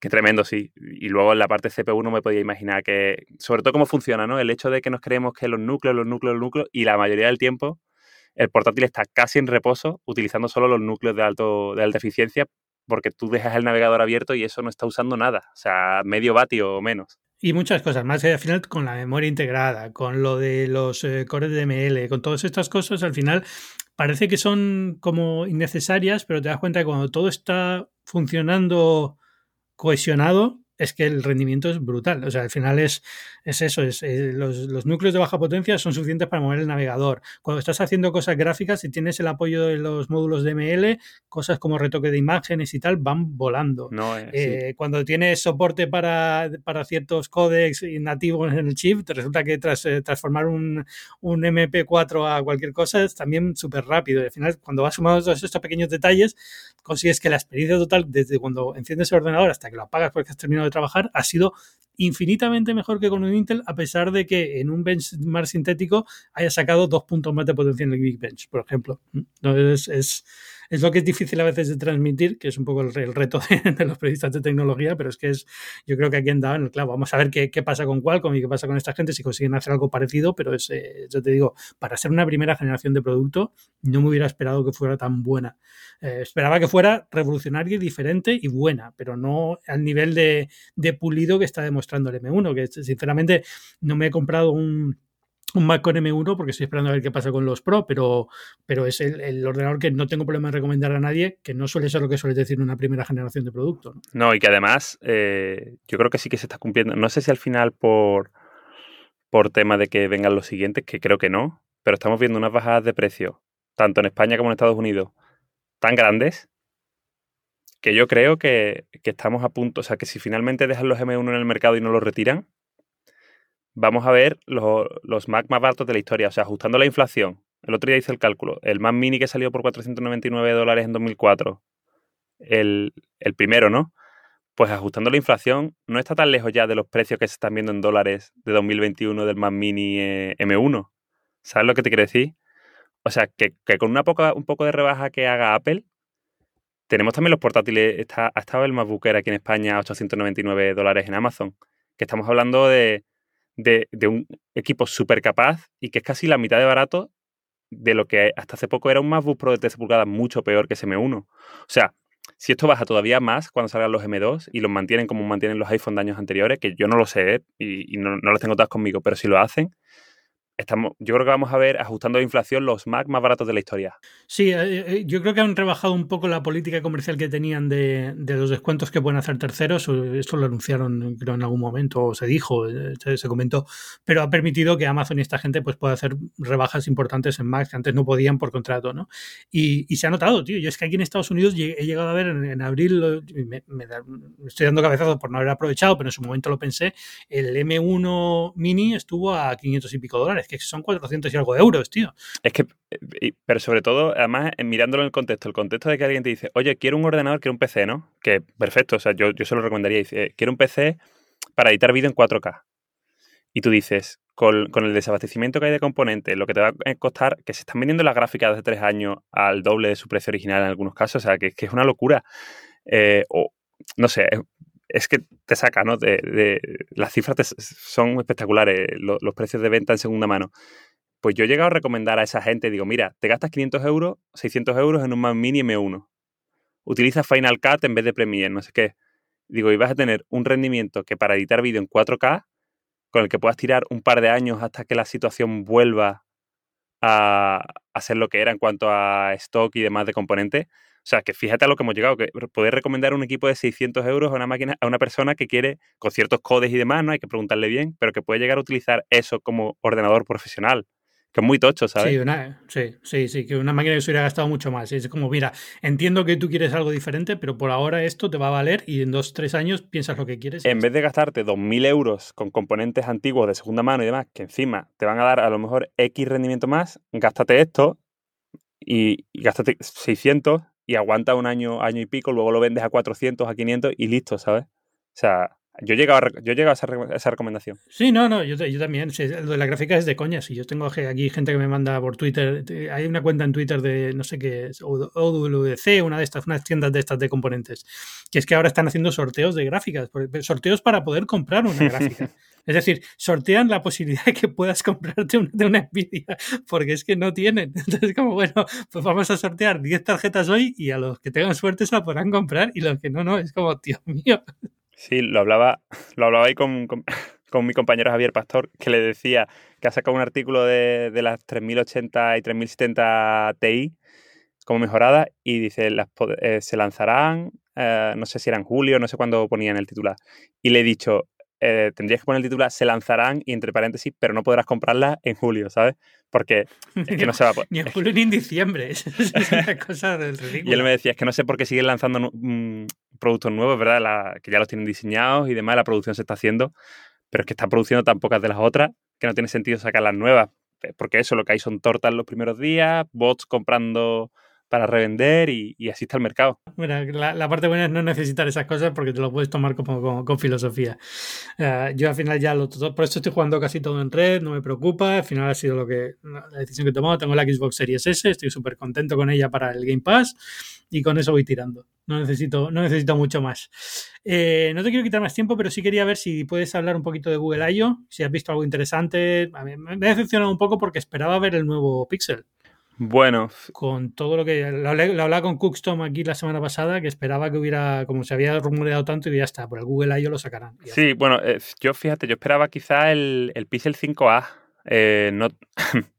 qué tremendo, sí. Y luego en la parte CPU no me podía imaginar que, sobre todo cómo funciona, ¿no? El hecho de que nos creemos que los núcleos, los núcleos, los núcleos, y la mayoría del tiempo el portátil está casi en reposo, utilizando solo los núcleos de, alto, de alta eficiencia, porque tú dejas el navegador abierto y eso no está usando nada, o sea, medio vatio o menos. Y muchas cosas más. Al final, con la memoria integrada, con lo de los eh, cores de ML, con todas estas cosas, al final parece que son como innecesarias, pero te das cuenta que cuando todo está funcionando cohesionado, es que el rendimiento es brutal. O sea, al final es, es eso, es, eh, los, núcleos de baja potencia son suficientes para mover el navegador. Cuando estás haciendo cosas gráficas y tienes el apoyo de los módulos de ML, cosas como retoque de imágenes y tal van volando. Eh, eh, cuando tienes soporte para, para, ciertos códecs nativos en el chip, te resulta que tras transformar un, un, MP4 a cualquier cosa es también súper rápido. al final, cuando vas sumando todos estos pequeños detalles, consigues que la experiencia total, desde cuando enciendes el ordenador hasta que lo apagas porque has terminado de trabajar ha sido infinitamente mejor que con un Intel, a pesar de que en un benchmark sintético haya sacado dos puntos más de potencia en el Geekbench, por ejemplo. Entonces, es, es lo que es difícil a veces de transmitir, que es un poco el, reto de, los periodistas de tecnología, pero es que es, yo creo que aquí han dado en el clavo. Vamos a ver qué, qué pasa con Qualcomm y qué pasa con esta gente, si consiguen hacer algo parecido, pero es, eh, yo te digo, para ser una primera generación de producto, no me hubiera esperado que fuera tan buena. Eh, esperaba que fuera revolucionaria y diferente y buena, pero no al nivel de, de pulido que está demostrando el M1, que sinceramente no me he comprado un un Mac con M1 porque estoy esperando a ver qué pasa con los Pro, pero, pero es el, ordenador que no tengo problema en recomendar a nadie, que no suele ser lo que suele decir una primera generación de producto. No, y que además eh, yo creo que sí que se está cumpliendo. No sé si al final por, por tema de que vengan los siguientes, que creo que no, pero estamos viendo unas bajadas de precio, tanto en España como en Estados Unidos, tan grandes que yo creo que, que estamos a punto, o sea, que si finalmente dejan los M1 en el mercado y no los retiran, vamos a ver los, Mac más baratos de la historia, o sea, ajustando la inflación. El otro día hice el cálculo. El Mac Mini que salió por 499 dólares en 2004, el, primero, ¿no? Pues ajustando la inflación, no está tan lejos ya de los precios que se están viendo en dólares de 2021 del Mac Mini eh, M1. ¿Sabes lo que te quiero decir? O sea, que, con una poca, un poco de rebaja que haga Apple, tenemos también los portátiles. Está, ha estado el MacBook Air aquí en España a 899 dólares en Amazon. Que estamos hablando de, de, un equipo súper capaz y que es casi la mitad de barato de lo que hasta hace poco era un MacBook Pro de 13 pulgadas mucho peor que ese M1. O sea, si esto baja todavía más cuando salgan los M2 y los mantienen como mantienen los iPhone de años anteriores, que yo no lo sé ¿eh? y, no, no, los tengo todas conmigo, pero si lo hacen, estamos, yo creo que vamos a ver, ajustando la inflación, los Mac más baratos de la historia. Sí, eh, eh, yo creo que han rebajado un poco la política comercial que tenían de, los descuentos que pueden hacer terceros. Esto lo anunciaron, creo, en algún momento, o se dijo, eh, se, comentó, pero ha permitido que Amazon y esta gente pues, pueda hacer rebajas importantes en Mac que antes no podían por contrato, ¿no? Y, se ha notado, tío. Yo es que aquí en Estados Unidos he llegado a ver en, abril, me, estoy dando cabezazos por no haber aprovechado, pero en su momento lo pensé, el M1 Mini estuvo a 500 y pico dólares que son 400 y algo de euros, tío. Es que, pero sobre todo, además, mirándolo en el contexto, el contexto de que alguien te dice, oye, quiero un ordenador, quiero un PC, ¿no? Que perfecto, o sea, yo, yo se lo recomendaría, dice, quiero un PC para editar vídeo en 4K. Y tú dices, con, el desabastecimiento que hay de componentes, lo que te va a costar, que se están vendiendo las gráficas de tres años al doble de su precio original en algunos casos, o sea, que, que es una locura. Eh, o, no sé, es que te saca, ¿no? De, las cifras son espectaculares, los precios de venta en segunda mano. Pues yo he llegado a recomendar a esa gente, digo, mira, te gastas 500 euros, 600 euros en un Mac Mini M1. Utiliza Final Cut en vez de Premiere, no sé qué. Digo, y vas a tener un rendimiento que para editar vídeo en 4K, con el que puedas tirar un par de años hasta que la situación vuelva a, a ser lo que era en cuanto a stock y demás de componentes. O sea, que fíjate a lo que hemos llegado, que poder recomendar un equipo de 600 euros a una máquina, a una persona que quiere, con ciertos codes y demás, no hay que preguntarle bien, pero que puede llegar a utilizar eso como ordenador profesional que es muy tocho, ¿sabes? Sí, una, sí, sí, sí, que una máquina que se hubiera gastado mucho más. Es como, mira, entiendo que tú quieres algo diferente, pero por ahora esto te va a valer y en dos, tres años piensas lo que quieres. En vez de gastarte 2.000 euros con componentes antiguos de segunda mano y demás, que encima te van a dar a lo mejor X rendimiento más, gástate esto y, y gástate 600 y aguanta un año, año y pico, luego lo vendes a 400, a 500 y listo, ¿sabes? O sea, yo he llegado a, yo he a esa, recomendación. Sí, no, no, yo, yo también. lo de la gráfica es de coña. Si yo tengo aquí gente que me manda por Twitter. Hay una cuenta en Twitter de no sé qué, OWC, una de estas, unas tiendas de estas de componentes. Que es que ahora están haciendo sorteos de gráficas. Sorteos para poder comprar una gráfica. es decir, sortean la posibilidad de que puedas comprarte una, de una Nvidia. Porque es que no tienen. Entonces, como bueno, pues vamos a sortear 10 tarjetas hoy y a los que tengan suerte se la podrán comprar. Y los que no, no. Es como, tío mío. Sí, lo hablaba, lo hablaba ahí con, con, mi compañero Javier Pastor, que le decía que ha sacado un artículo de, de las 3080 y 3070 Ti como mejorada y dice, las, eh, se lanzarán, eh, no sé si era en julio, no sé cuándo ponían el titular. Y le he dicho, eh, tendrías que poner el titular, se lanzarán y entre paréntesis, pero no podrás comprarlas en julio, ¿sabes? Porque es que no se va a Ni en julio ni en diciembre. es una cosa ridícula. Y él me decía, es que no sé por qué siguen lanzando mm, productos nuevos, ¿verdad? La, que ya los tienen diseñados y demás, la producción se está haciendo, pero es que están produciendo tan pocas de las otras que no tiene sentido sacar las nuevas. Porque eso, lo que hay son tortas los primeros días, bots comprando para revender y, así está el mercado. Mira, la, parte buena es no necesitar esas cosas porque te lo puedes tomar como, con filosofía. Eh, yo al final ya lo por eso estoy jugando casi todo en red, no me preocupa, al final ha sido lo que la decisión que he tomado, tengo la Xbox Series S, estoy súper contento con ella para el Game Pass y con eso voy tirando. No necesito, no necesito mucho más. Eh, no te quiero quitar más tiempo, pero sí quería ver si puedes hablar un poquito de Google I.O., si has visto algo interesante. A mí me ha decepcionado un poco porque esperaba ver el nuevo Pixel. Bueno. Con todo lo que. Lo, hablaba con Cookstom aquí la semana pasada, que esperaba que hubiera. Como se había rumoreado tanto, y ya está. Por el Google I.O. lo sacarán. Sí, bueno, eh, yo fíjate, yo esperaba quizá el, el Pixel 5A. Eh, no,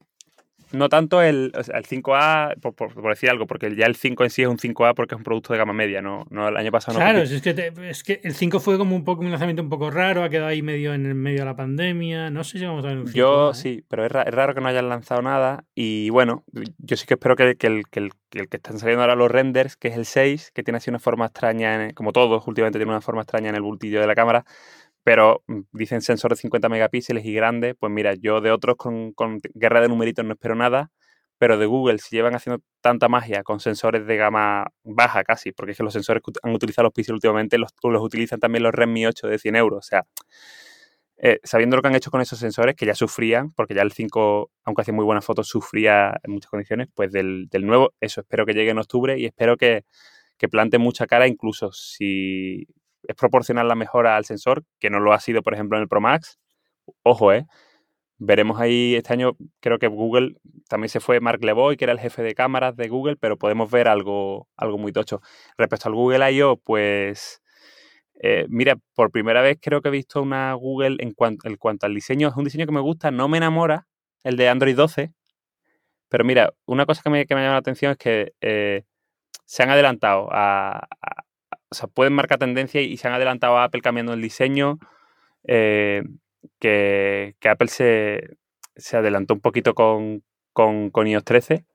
no tanto el, el 5A, por, decir algo, porque ya el 5 en sí es un 5A porque es un producto de gama media, no, no el año pasado Claro, es, que es que el 5 fue como un poco un lanzamiento un poco raro, ha quedado ahí medio en el medio de la pandemia, no sé si vamos a ver un 5 Yo ¿eh? sí, pero es, raro que no hayan lanzado nada y bueno, yo sí que espero que, que, el, que, el, que están saliendo ahora los renders, que es el 6, que tiene así una forma extraña, como todos últimamente tiene una forma extraña en el bultillo de la cámara, pero mm, dicen sensor de 50 megapíxeles y grande, pues mira, yo de otros con, guerra de numeritos no espero nada, pero de Google, si llevan haciendo tanta magia con sensores de gama baja casi, porque es que los sensores que han utilizado los Pixel últimamente los, los utilizan también los Redmi 8 de 100 euros, o sea, eh, sabiendo lo que han hecho con esos sensores, que ya sufrían, porque ya el 5, aunque hacía muy buenas fotos, sufría en muchas condiciones, pues del, del nuevo, eso espero que llegue en octubre y espero que, que plante mucha cara, incluso si, es proporcionar la mejora al sensor, que no lo ha sido, por ejemplo, en el Pro Max. Ojo, ¿eh? Veremos ahí este año, creo que Google, también se fue Mark Leboy, que era el jefe de cámaras de Google, pero podemos ver algo, algo muy tocho. Respecto al Google I.O., pues, eh, mira, por primera vez creo que he visto una Google en cuanto, cuanto al diseño, es un diseño que me gusta, no me enamora, el de Android 12, pero mira, una cosa que me, que me llama la atención es que eh, se han adelantado a, o sea, pueden marcar tendencia y se han adelantado a Apple cambiando el diseño. Eh, que, Apple se, adelantó un poquito con, con, iOS 13.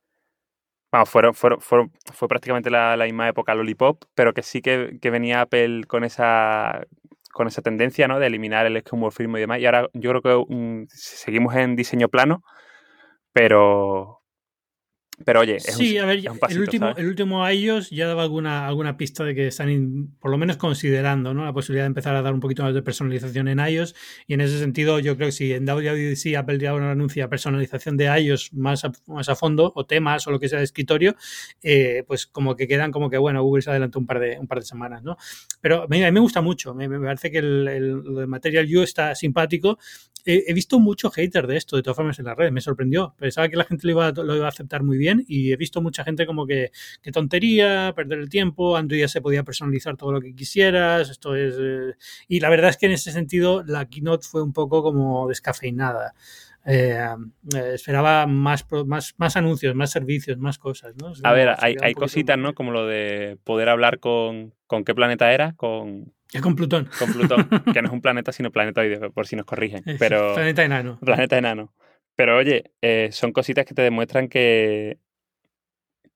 Bueno, fueron, fueron, fue prácticamente la, misma época Lollipop, pero que sí que, venía Apple con esa con esa tendencia ¿no? de eliminar el esquemorfismo y demás. Y ahora yo creo que seguimos en diseño plano, pero, pero oye, es sí, un, a ver, el último, el último a ellos ya daba alguna, alguna pista de que están por lo menos considerando ¿no? la posibilidad de empezar a dar un poquito más de personalización en iOS. Y en ese sentido, yo creo que si en WWDC Apple ya anuncia personalización de iOS más a, más a fondo, o temas, o lo que sea de escritorio, eh, pues como que quedan como que, bueno, Google se adelantó un par de, un par de semanas, ¿no? Pero a mí, me gusta mucho, me, parece que el, el, Material You está simpático he, visto mucho hater de esto, de todas formas, en la red. Me sorprendió. Pensaba que la gente lo iba, lo iba a aceptar muy bien y he visto mucha gente como que, qué tontería, perder el tiempo, Android ya se podía personalizar todo lo que quisieras, esto es... Eh, y la verdad es que en ese sentido la keynote fue un poco como descafeinada. eh, esperaba más, más, más anuncios, más servicios, más cosas. ¿no? A ver, hay, hay cositas, ¿no? Como lo de poder hablar con, con qué planeta era, con... con Plutón. Con Plutón, que no es un planeta, sino planetoide, por si nos corrigen. Pero, planeta enano. Planeta enano. Pero oye, son cositas que te demuestran que,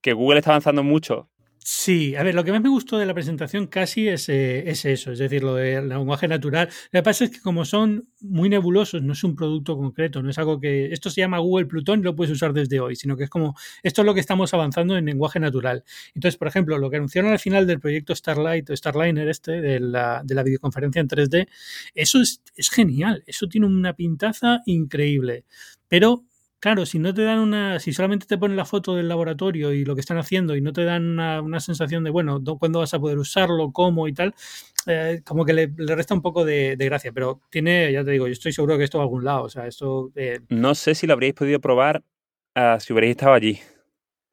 que Google está avanzando mucho Sí, a ver, lo que más me gustó de la presentación casi es, eh, es, eso, es decir, lo del lenguaje natural. Lo que pasa es que como son muy nebulosos, no es un producto concreto, no es algo que... Esto se llama Google Plutón y lo puedes usar desde hoy, sino que es como, esto es lo que estamos avanzando en lenguaje natural. Entonces, por ejemplo, lo que anunciaron al final del proyecto Starlight o Starliner este, de la, de la videoconferencia en 3D, eso es, es genial, eso tiene una pintaza increíble. Pero Claro, si no te dan una, si solamente te ponen la foto del laboratorio y lo que están haciendo y no te dan una, sensación de, bueno, ¿cuándo vas a poder usarlo? ¿Cómo? y tal, eh, como que le, resta un poco de, gracia. Pero tiene, ya te digo, yo estoy seguro que esto va a algún lado. O sea, esto. Eh, no sé si lo habríais podido probar uh, si hubierais estado allí.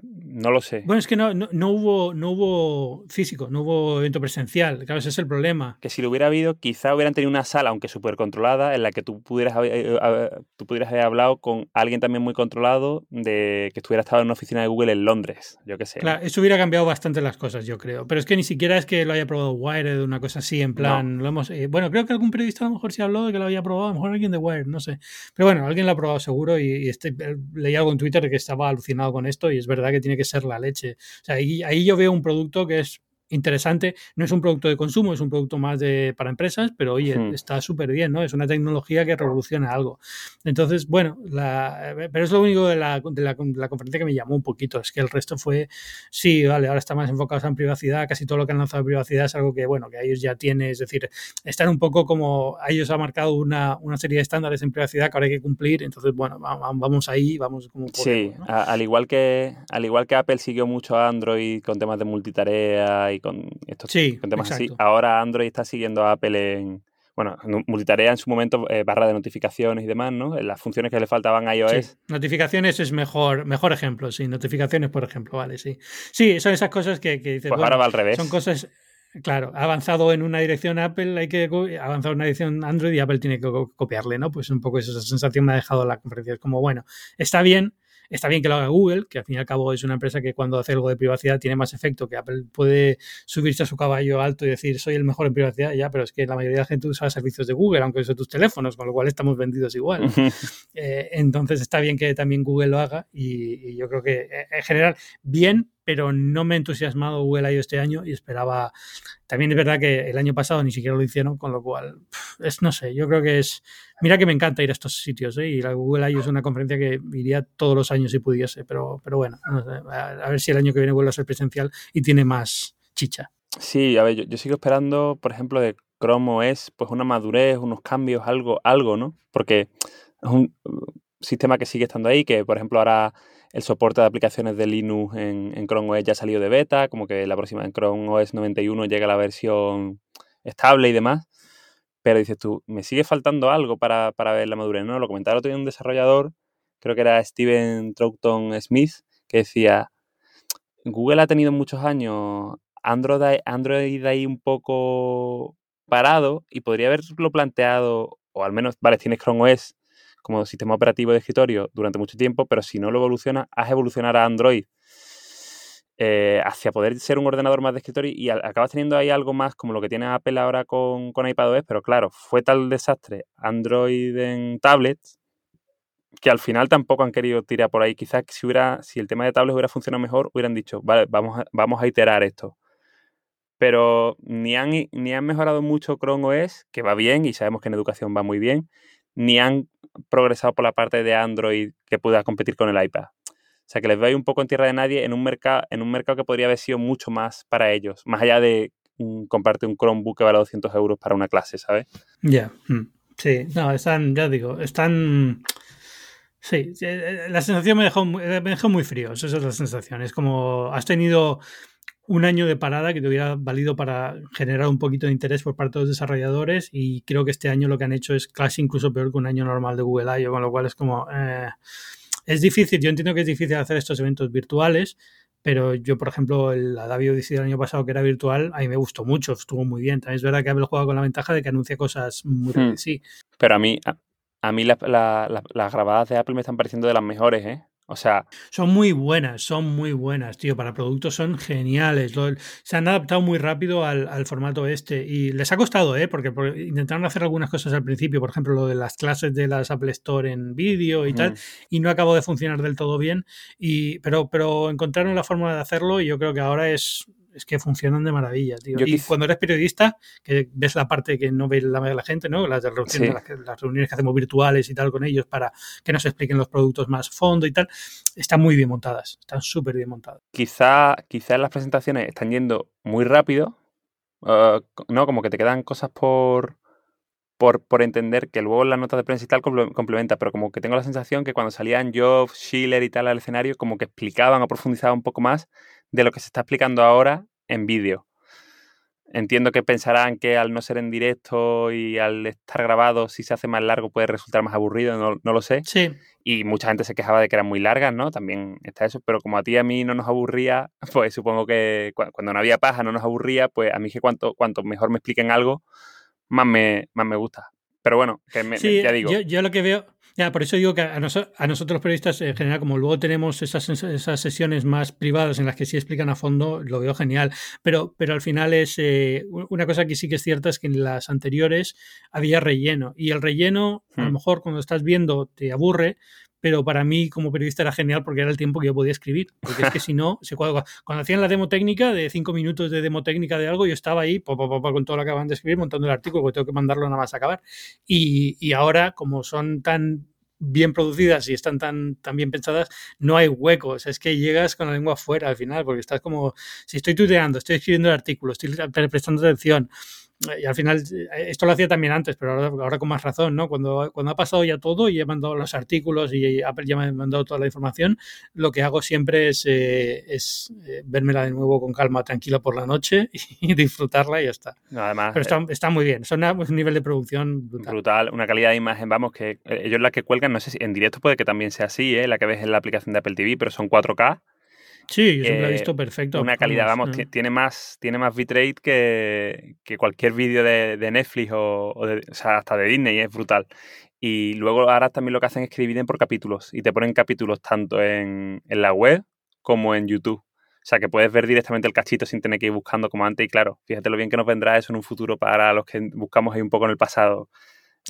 No lo sé. Bueno, es que no, no, hubo, no hubo físico, no hubo evento presencial. Claro, ese es el problema. Que si lo hubiera habido, quizá hubieran tenido una sala, aunque súper controlada, en la que tú pudieras, haber, eh, eh, tú pudieras haber hablado con alguien también muy controlado de que estuviera estado en una oficina de Google en Londres, yo qué sé. Claro, eso hubiera cambiado bastante las cosas, yo creo. Pero es que ni siquiera es que lo haya probado Wired, una cosa así, en plan. Lo hemos, eh, bueno, creo que algún periodista a lo mejor sí habló de que lo había probado, a lo mejor alguien de Wired, no sé. Pero bueno, alguien lo ha probado seguro y, este, leí algo en Twitter que estaba alucinado con esto y es verdad que tiene que ser la ley o sea, ahí yo veo un producto que es interesante. No es un producto de consumo, es un producto más de, para empresas, pero oye, está súper bien, ¿no? Es una tecnología que revoluciona algo. Entonces, bueno, la, pero es lo único de la, de, la, conferencia que me llamó un poquito. Es que el resto fue, sí, vale, ahora está más enfocados en privacidad. Casi todo lo que han lanzado en privacidad es algo que, bueno, que ellos ya tienen. Es decir, están un poco como, a ellos ha marcado una, una serie de estándares en privacidad que ahora hay que cumplir. Entonces, bueno, vamos ahí, vamos como. sí, al, igual que, al igual que Apple siguió mucho a Android con temas de multitarea y con estos temas así. Ahora Android está siguiendo a Apple en, bueno, multitarea en su momento, eh, barra de notificaciones y demás, ¿no? Las funciones que le faltaban a iOS. Notificaciones es mejor, mejor ejemplo, sí. Notificaciones, por ejemplo, vale, sí. Sí, son esas cosas que, que dices. Pues ahora va al revés. Son cosas. Claro, ha avanzado en una dirección Apple, hay que avanzar en una dirección Android y Apple tiene que copiarle, ¿no? Pues un poco esa sensación me ha dejado la conferencia. Es como, bueno, está bien, Está bien que lo haga Google, que al fin y al cabo es una empresa que cuando hace algo de privacidad tiene más efecto, que Apple puede subirse a su caballo alto y decir soy el mejor en privacidad, ya, pero es que la mayoría de la gente usa servicios de Google, aunque use tus teléfonos, con lo cual estamos vendidos igual. Eh, entonces está bien que también Google lo haga y, yo creo que eh, en general bien, pero no me ha entusiasmado Google I.O. este año y esperaba. También es verdad que el año pasado ni siquiera lo hicieron, con lo cual, es no sé, yo creo que es. Mira que me encanta ir a estos sitios, ¿eh? y la Google I.O. es una conferencia que iría todos los años si pudiese, pero, pero bueno, a, ver si el año que viene vuelve a ser presencial y tiene más chicha. Sí, a ver, yo, sigo esperando, por ejemplo, de Chrome OS, pues una madurez, unos cambios, algo, algo, ¿no? Porque es un sistema que sigue estando ahí, que por ejemplo ahora el soporte de aplicaciones de Linux en, Chrome OS ya ha salido de beta, como que la próxima en Chrome OS 91 llega la versión estable y demás. Pero dices tú, me sigue faltando algo para, ver la madurez, ¿no? Lo comentaba otro día un desarrollador, creo que era Steven Troughton Smith, que decía, Google ha tenido muchos años Android, Android ahí un poco parado y podría haberlo planteado, o al menos, vale, tienes Chrome OS como sistema operativo de escritorio durante mucho tiempo, pero si no lo evoluciona, haz evolucionar a Android eh, hacia poder ser un ordenador más de escritorio y acabas teniendo ahí algo más como lo que tiene Apple ahora con, con iPadOS, pero claro, fue tal desastre Android en tablets que al final tampoco han querido tirar por ahí. Quizás si hubiera, si el tema de tablets hubiera funcionado mejor, hubieran dicho, vale, vamos a, vamos a iterar esto. Pero ni han, ni han mejorado mucho Chrome OS, que va bien y sabemos que en educación va muy bien, ni han progresado por la parte de Android que pueda competir con el iPad. O sea que les veo un poco en tierra de nadie en un mercado, en un mercado que podría haber sido mucho más para ellos, más allá de um, comprarte un Chromebook que vale 200 euros para una clase, ¿sabes? Ya, mm, sí, no, están, ya digo, están... Sí, eh, la sensación me dejó, me dejó muy frío, esa es la sensación. Es como has tenido un año de parada que te hubiera valido para generar un poquito de interés por parte de los desarrolladores y creo que este año lo que han hecho es casi incluso peor que un año normal de Google I.O., con lo cual es como... Eh, es difícil, yo entiendo que es difícil hacer estos eventos virtuales, pero yo, por ejemplo, el Adavio DC del año pasado, que era virtual, a mí me gustó mucho, estuvo muy bien. También es verdad que Apple juega con la ventaja de que anuncia cosas muy hmm. sí. Pero a mí, A mí las grabadas de Apple me están pareciendo de las mejores, ¿eh? O sea. Son muy buenas, son muy buenas, tío. Para productos son geniales. se han adaptado muy rápido al, formato este. Y les ha costado, ¿eh? Porque, intentaron hacer algunas cosas al principio, por ejemplo, lo de las clases de las Apple Store en vídeo y tal. Y no acabó de funcionar del todo bien. Y, pero, pero encontraron la forma de hacerlo y yo creo que ahora es, es que funcionan de maravilla, tío. y cuando eres periodista, que ves la parte que no ve la, la gente, ¿no? Las, reuniones, las, reuniones que hacemos virtuales y tal con ellos para que nos expliquen los productos más fondo y tal, están muy bien montadas, están súper bien montadas. Quizá, quizá las presentaciones están yendo muy rápido, uh, ¿no? Como que te quedan cosas por, por, por, entender que luego las notas de prensa y tal complementa, pero como que tengo la sensación que cuando salían Jobs, Schiller y tal al escenario, como que explicaban o profundizaban un poco más de lo que se está explicando ahora en vídeo. Entiendo que pensarán que al no ser en directo y al estar grabado, si se hace más largo puede resultar más aburrido, no, lo sé. Sí. Y mucha gente se quejaba de que eran muy largas, ¿no? También está eso, pero como a ti y a mí no nos aburría, pues supongo que cuando no había paja no nos aburría, pues a mí que cuanto, cuanto mejor me expliquen algo, más me, más me gusta. Pero bueno, que ya digo. yo, lo que veo, ya, por eso digo que a, nosotros los periodistas en general, como luego tenemos esas, esas, sesiones más privadas en las que sí explican a fondo, lo veo genial. Pero, pero al final es eh, una cosa que sí que es cierta es que en las anteriores había relleno. Y el relleno, a lo hmm. mejor cuando estás viendo, te aburre, pero para mí como periodista era genial porque era el tiempo que yo podía escribir. Porque es que si no, cuando, cuando, hacían la demo técnica de cinco minutos de demo técnica de algo, yo estaba ahí con todo lo que acaban de escribir, montando el artículo, porque tengo que mandarlo nada más a acabar. Y, y ahora, como son tan bien producidas y están tan, tan bien pensadas, no hay huecos. Es que llegas con la lengua fuera al final, porque estás como, si estoy tuteando, estoy escribiendo el artículo, estoy prestando atención, y al final, eh, esto lo hacía también antes, pero ahora, con más razón, ¿no? Cuando, cuando ha pasado ya todo y he mandado los artículos y Apple ya me ha mandado toda la información, lo que hago siempre es, eh, es eh, vérmela de nuevo con calma, tranquila por la noche y disfrutarla y ya está. además, pero está, está, muy bien, son un nivel de producción brutal. brutal. Una calidad de imagen, vamos, que ellos la que cuelgan, no sé si en directo puede que también sea así, ¿eh? la que ves en la aplicación de Apple TV, pero son 4K Sí, yo siempre he visto perfecto. Una calidad, vamos, tiene más, tiene más bitrate que, que cualquier vídeo de, de, Netflix o, o, sea, hasta de Disney, es brutal. Y luego ahora también lo que hacen es que dividen por capítulos y te ponen capítulos tanto en, en la web como en YouTube. O sea, que puedes ver directamente el cachito sin tener que ir buscando como antes. Y claro, fíjate lo bien que nos vendrá eso en un futuro para los que buscamos ahí un poco en el pasado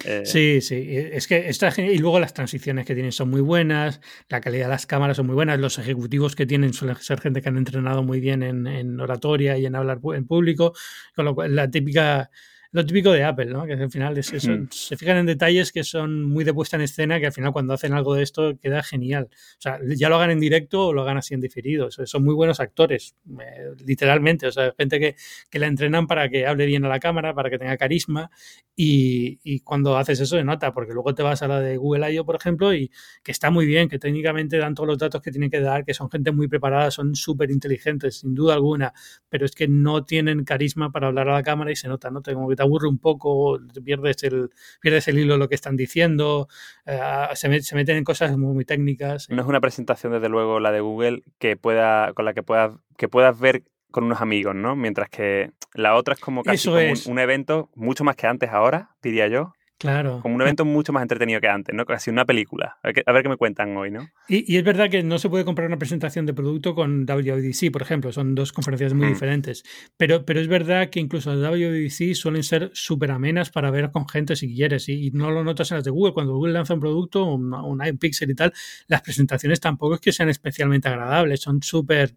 eh, sí, sí, es que está Y luego las transiciones que tienen son muy buenas, la calidad de las cámaras son muy buenas, los ejecutivos que tienen suelen ser gente que han entrenado muy bien en, en oratoria y en hablar en público, con lo cual la típica lo típico de Apple, ¿no? Que al final es eso, se fijan en detalles que son muy de puesta en escena, que al final cuando hacen algo de esto queda genial. O sea, ya lo hagan en directo o lo hagan así en diferido. son muy buenos actores, eh, literalmente. O sea, gente que, que la entrenan para que hable bien a la cámara, para que tenga carisma. Y, y, cuando haces eso se nota, porque luego te vas a la de Google I.O., por ejemplo, y que está muy bien, que técnicamente dan todos los datos que tienen que dar, que son gente muy preparada, son súper inteligentes, sin duda alguna, pero es que no tienen carisma para hablar a la cámara y se nota, ¿no? Tengo que aburre un poco, pierdes el, pierdes el hilo de lo que están diciendo, eh, se, se, meten en cosas muy, muy, técnicas. No es una presentación, desde luego, la de Google, que pueda, con la que puedas, que puedas ver con unos amigos, ¿no? Mientras que la otra es como casi un, un evento mucho más que antes ahora, diría yo. Claro. Como un evento mucho más entretenido que antes, ¿no? Casi una película. A ver, qué, me cuentan hoy, ¿no? Y, es verdad que no se puede comprar una presentación de producto con WWDC, por ejemplo. Son dos conferencias muy hmm. diferentes. Pero, pero es verdad que incluso las WWDC suelen ser súper amenas para ver con gente si quieres. Y, no lo notas en las de Google. Cuando Google lanza un producto, un, un iPixel y tal, las presentaciones tampoco es que sean especialmente agradables. Son súper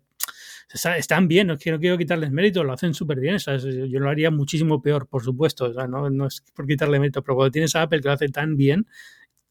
están bien, no quiero, quiero quitarles mérito, lo hacen súper bien. Yo lo haría muchísimo peor, por supuesto. no es por quitarle mérito, pero cuando tienes a Apple que lo hace tan bien,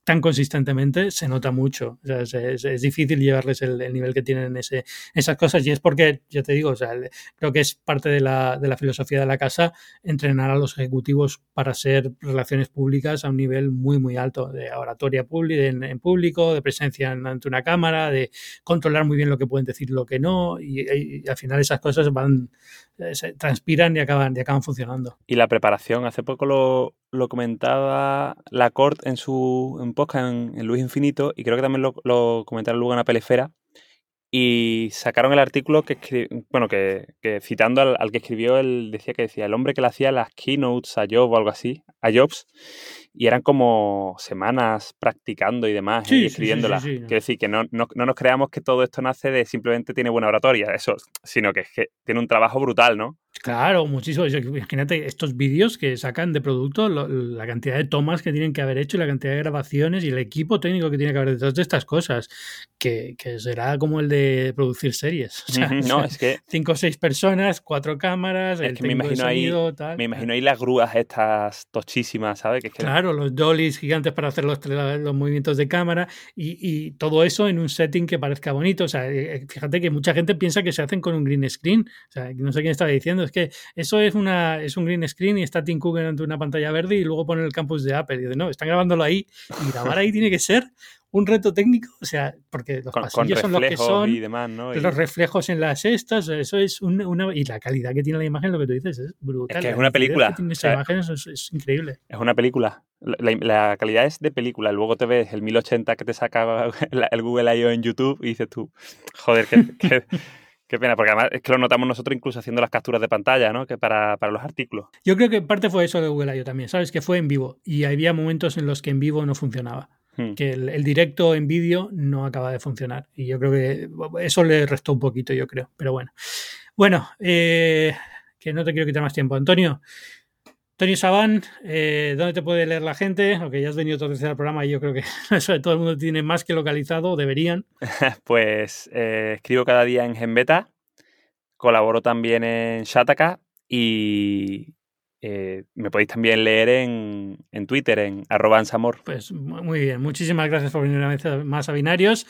tan consistentemente se nota mucho. es, difícil llevarles el, nivel que tienen en ese, esas cosas y es porque, ya te digo, o sea, creo que es parte de la, de la, filosofía de la casa entrenar a los ejecutivos para ser relaciones públicas a un nivel muy, muy alto, de oratoria en, en, público, de presencia ante una cámara, de controlar muy bien lo que pueden decir, lo que no, y, al final esas cosas van, se transpiran y acaban, y acaban funcionando. Y la preparación, hace poco lo, lo comentaba Lacorte en su en podcast en, Luis Infinito y creo que también lo, comentaron luego en la Pelefera y sacaron el artículo que bueno que citando al, que escribió él decía que decía el hombre que le hacía las keynotes a Jobs o algo así a Jobs y eran como semanas practicando y demás y escribiéndola. Quiero decir que no, no, no, nos creamos que todo esto nace de simplemente tiene buena oratoria, eso, sino que, es que tiene un trabajo brutal, ¿no? Claro, muchísimo. Imagínate estos vídeos que sacan de producto, la cantidad de tomas que tienen que haber hecho y la cantidad de grabaciones y el equipo técnico que tiene que haber detrás de estas cosas, que, será como el de producir series. no, es que... Cinco o seis personas, cuatro cámaras, el me imagino ahí, Me imagino ahí las grúas estas tochísimas, ¿sabes? Que Claro, los dollies gigantes para hacer los, los movimientos de cámara y, todo eso en un setting que parezca bonito. O sea, eh, eh, fíjate que mucha gente piensa que se hacen con un green screen. O sea, no sé quién estaba diciendo es que eso es, una, es un green screen y está Tim Cook ante una pantalla verde y luego pone el campus de Apple. Y dice, no, están grabándolo ahí y grabar ahí tiene que ser un reto técnico, o sea, porque los pasillos son los que son, y demás, ¿no? los reflejos en las estas, eso es una, y la calidad que tiene la imagen, lo que tú dices, es brutal. Es que es una película. esa imagen es, increíble. Es una película. La, calidad es de película. Luego te ves el 1080 que te saca el Google I.O. en YouTube y dices tú, joder, que Qué pena, porque además es que lo notamos nosotros incluso haciendo las capturas de pantalla, ¿no? Que para, los artículos. Yo creo que parte fue eso de Google I.O. también, ¿sabes? Que fue en vivo y había momentos en los que en vivo no funcionaba. Hmm. Que el, directo en vídeo no acaba de funcionar. Y yo creo que eso le restó un poquito, yo creo. Pero bueno. Bueno, eh, que no te quiero quitar más tiempo. Antonio, Antonio Sabán, eh, ¿dónde te puede leer la gente? Aunque ya has venido todo veces al programa y yo creo que eso todo el mundo tiene más que localizado, deberían. pues eh, escribo cada día en Genbeta, colaboro también en Shataka y eh, me podéis también leer en, en Twitter, en arroba Pues muy bien, muchísimas gracias por venir una vez más a Binarios.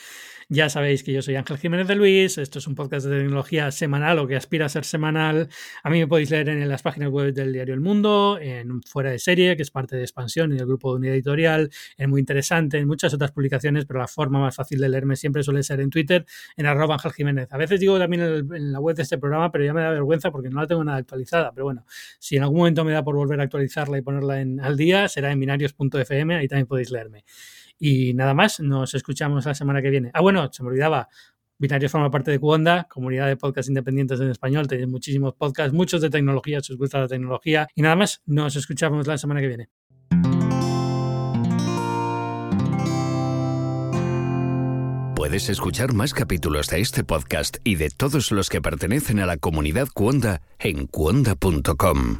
Ya sabéis que yo soy Ángel Jiménez de Luis, esto es un podcast de tecnología semanal o que aspira a ser semanal. A mí me podéis leer en las páginas web del diario El Mundo, en Fuera de Serie, que es parte de Expansión y del grupo de unidad editorial, en Muy Interesante, en muchas otras publicaciones, pero la forma más fácil de leerme siempre suele ser en Twitter, en arroba Ángel Jiménez. A veces digo también en, la web de este programa, pero ya me da vergüenza porque no la tengo nada actualizada. Pero bueno, si en algún momento me da por volver a actualizarla y ponerla en, al día, será en binarios.fm, ahí también podéis leerme. Y nada más, nos escuchamos la semana que viene. Ah, bueno, se me olvidaba. Binarios forma parte de Cuonda, comunidad de podcasts independientes en español. Tenéis muchísimos podcasts, muchos de tecnología, si os gusta la tecnología. Y nada más, nos escuchamos la semana que viene. Puedes escuchar más capítulos de este podcast y de todos los que pertenecen a la comunidad Cuonda en cuonda.com.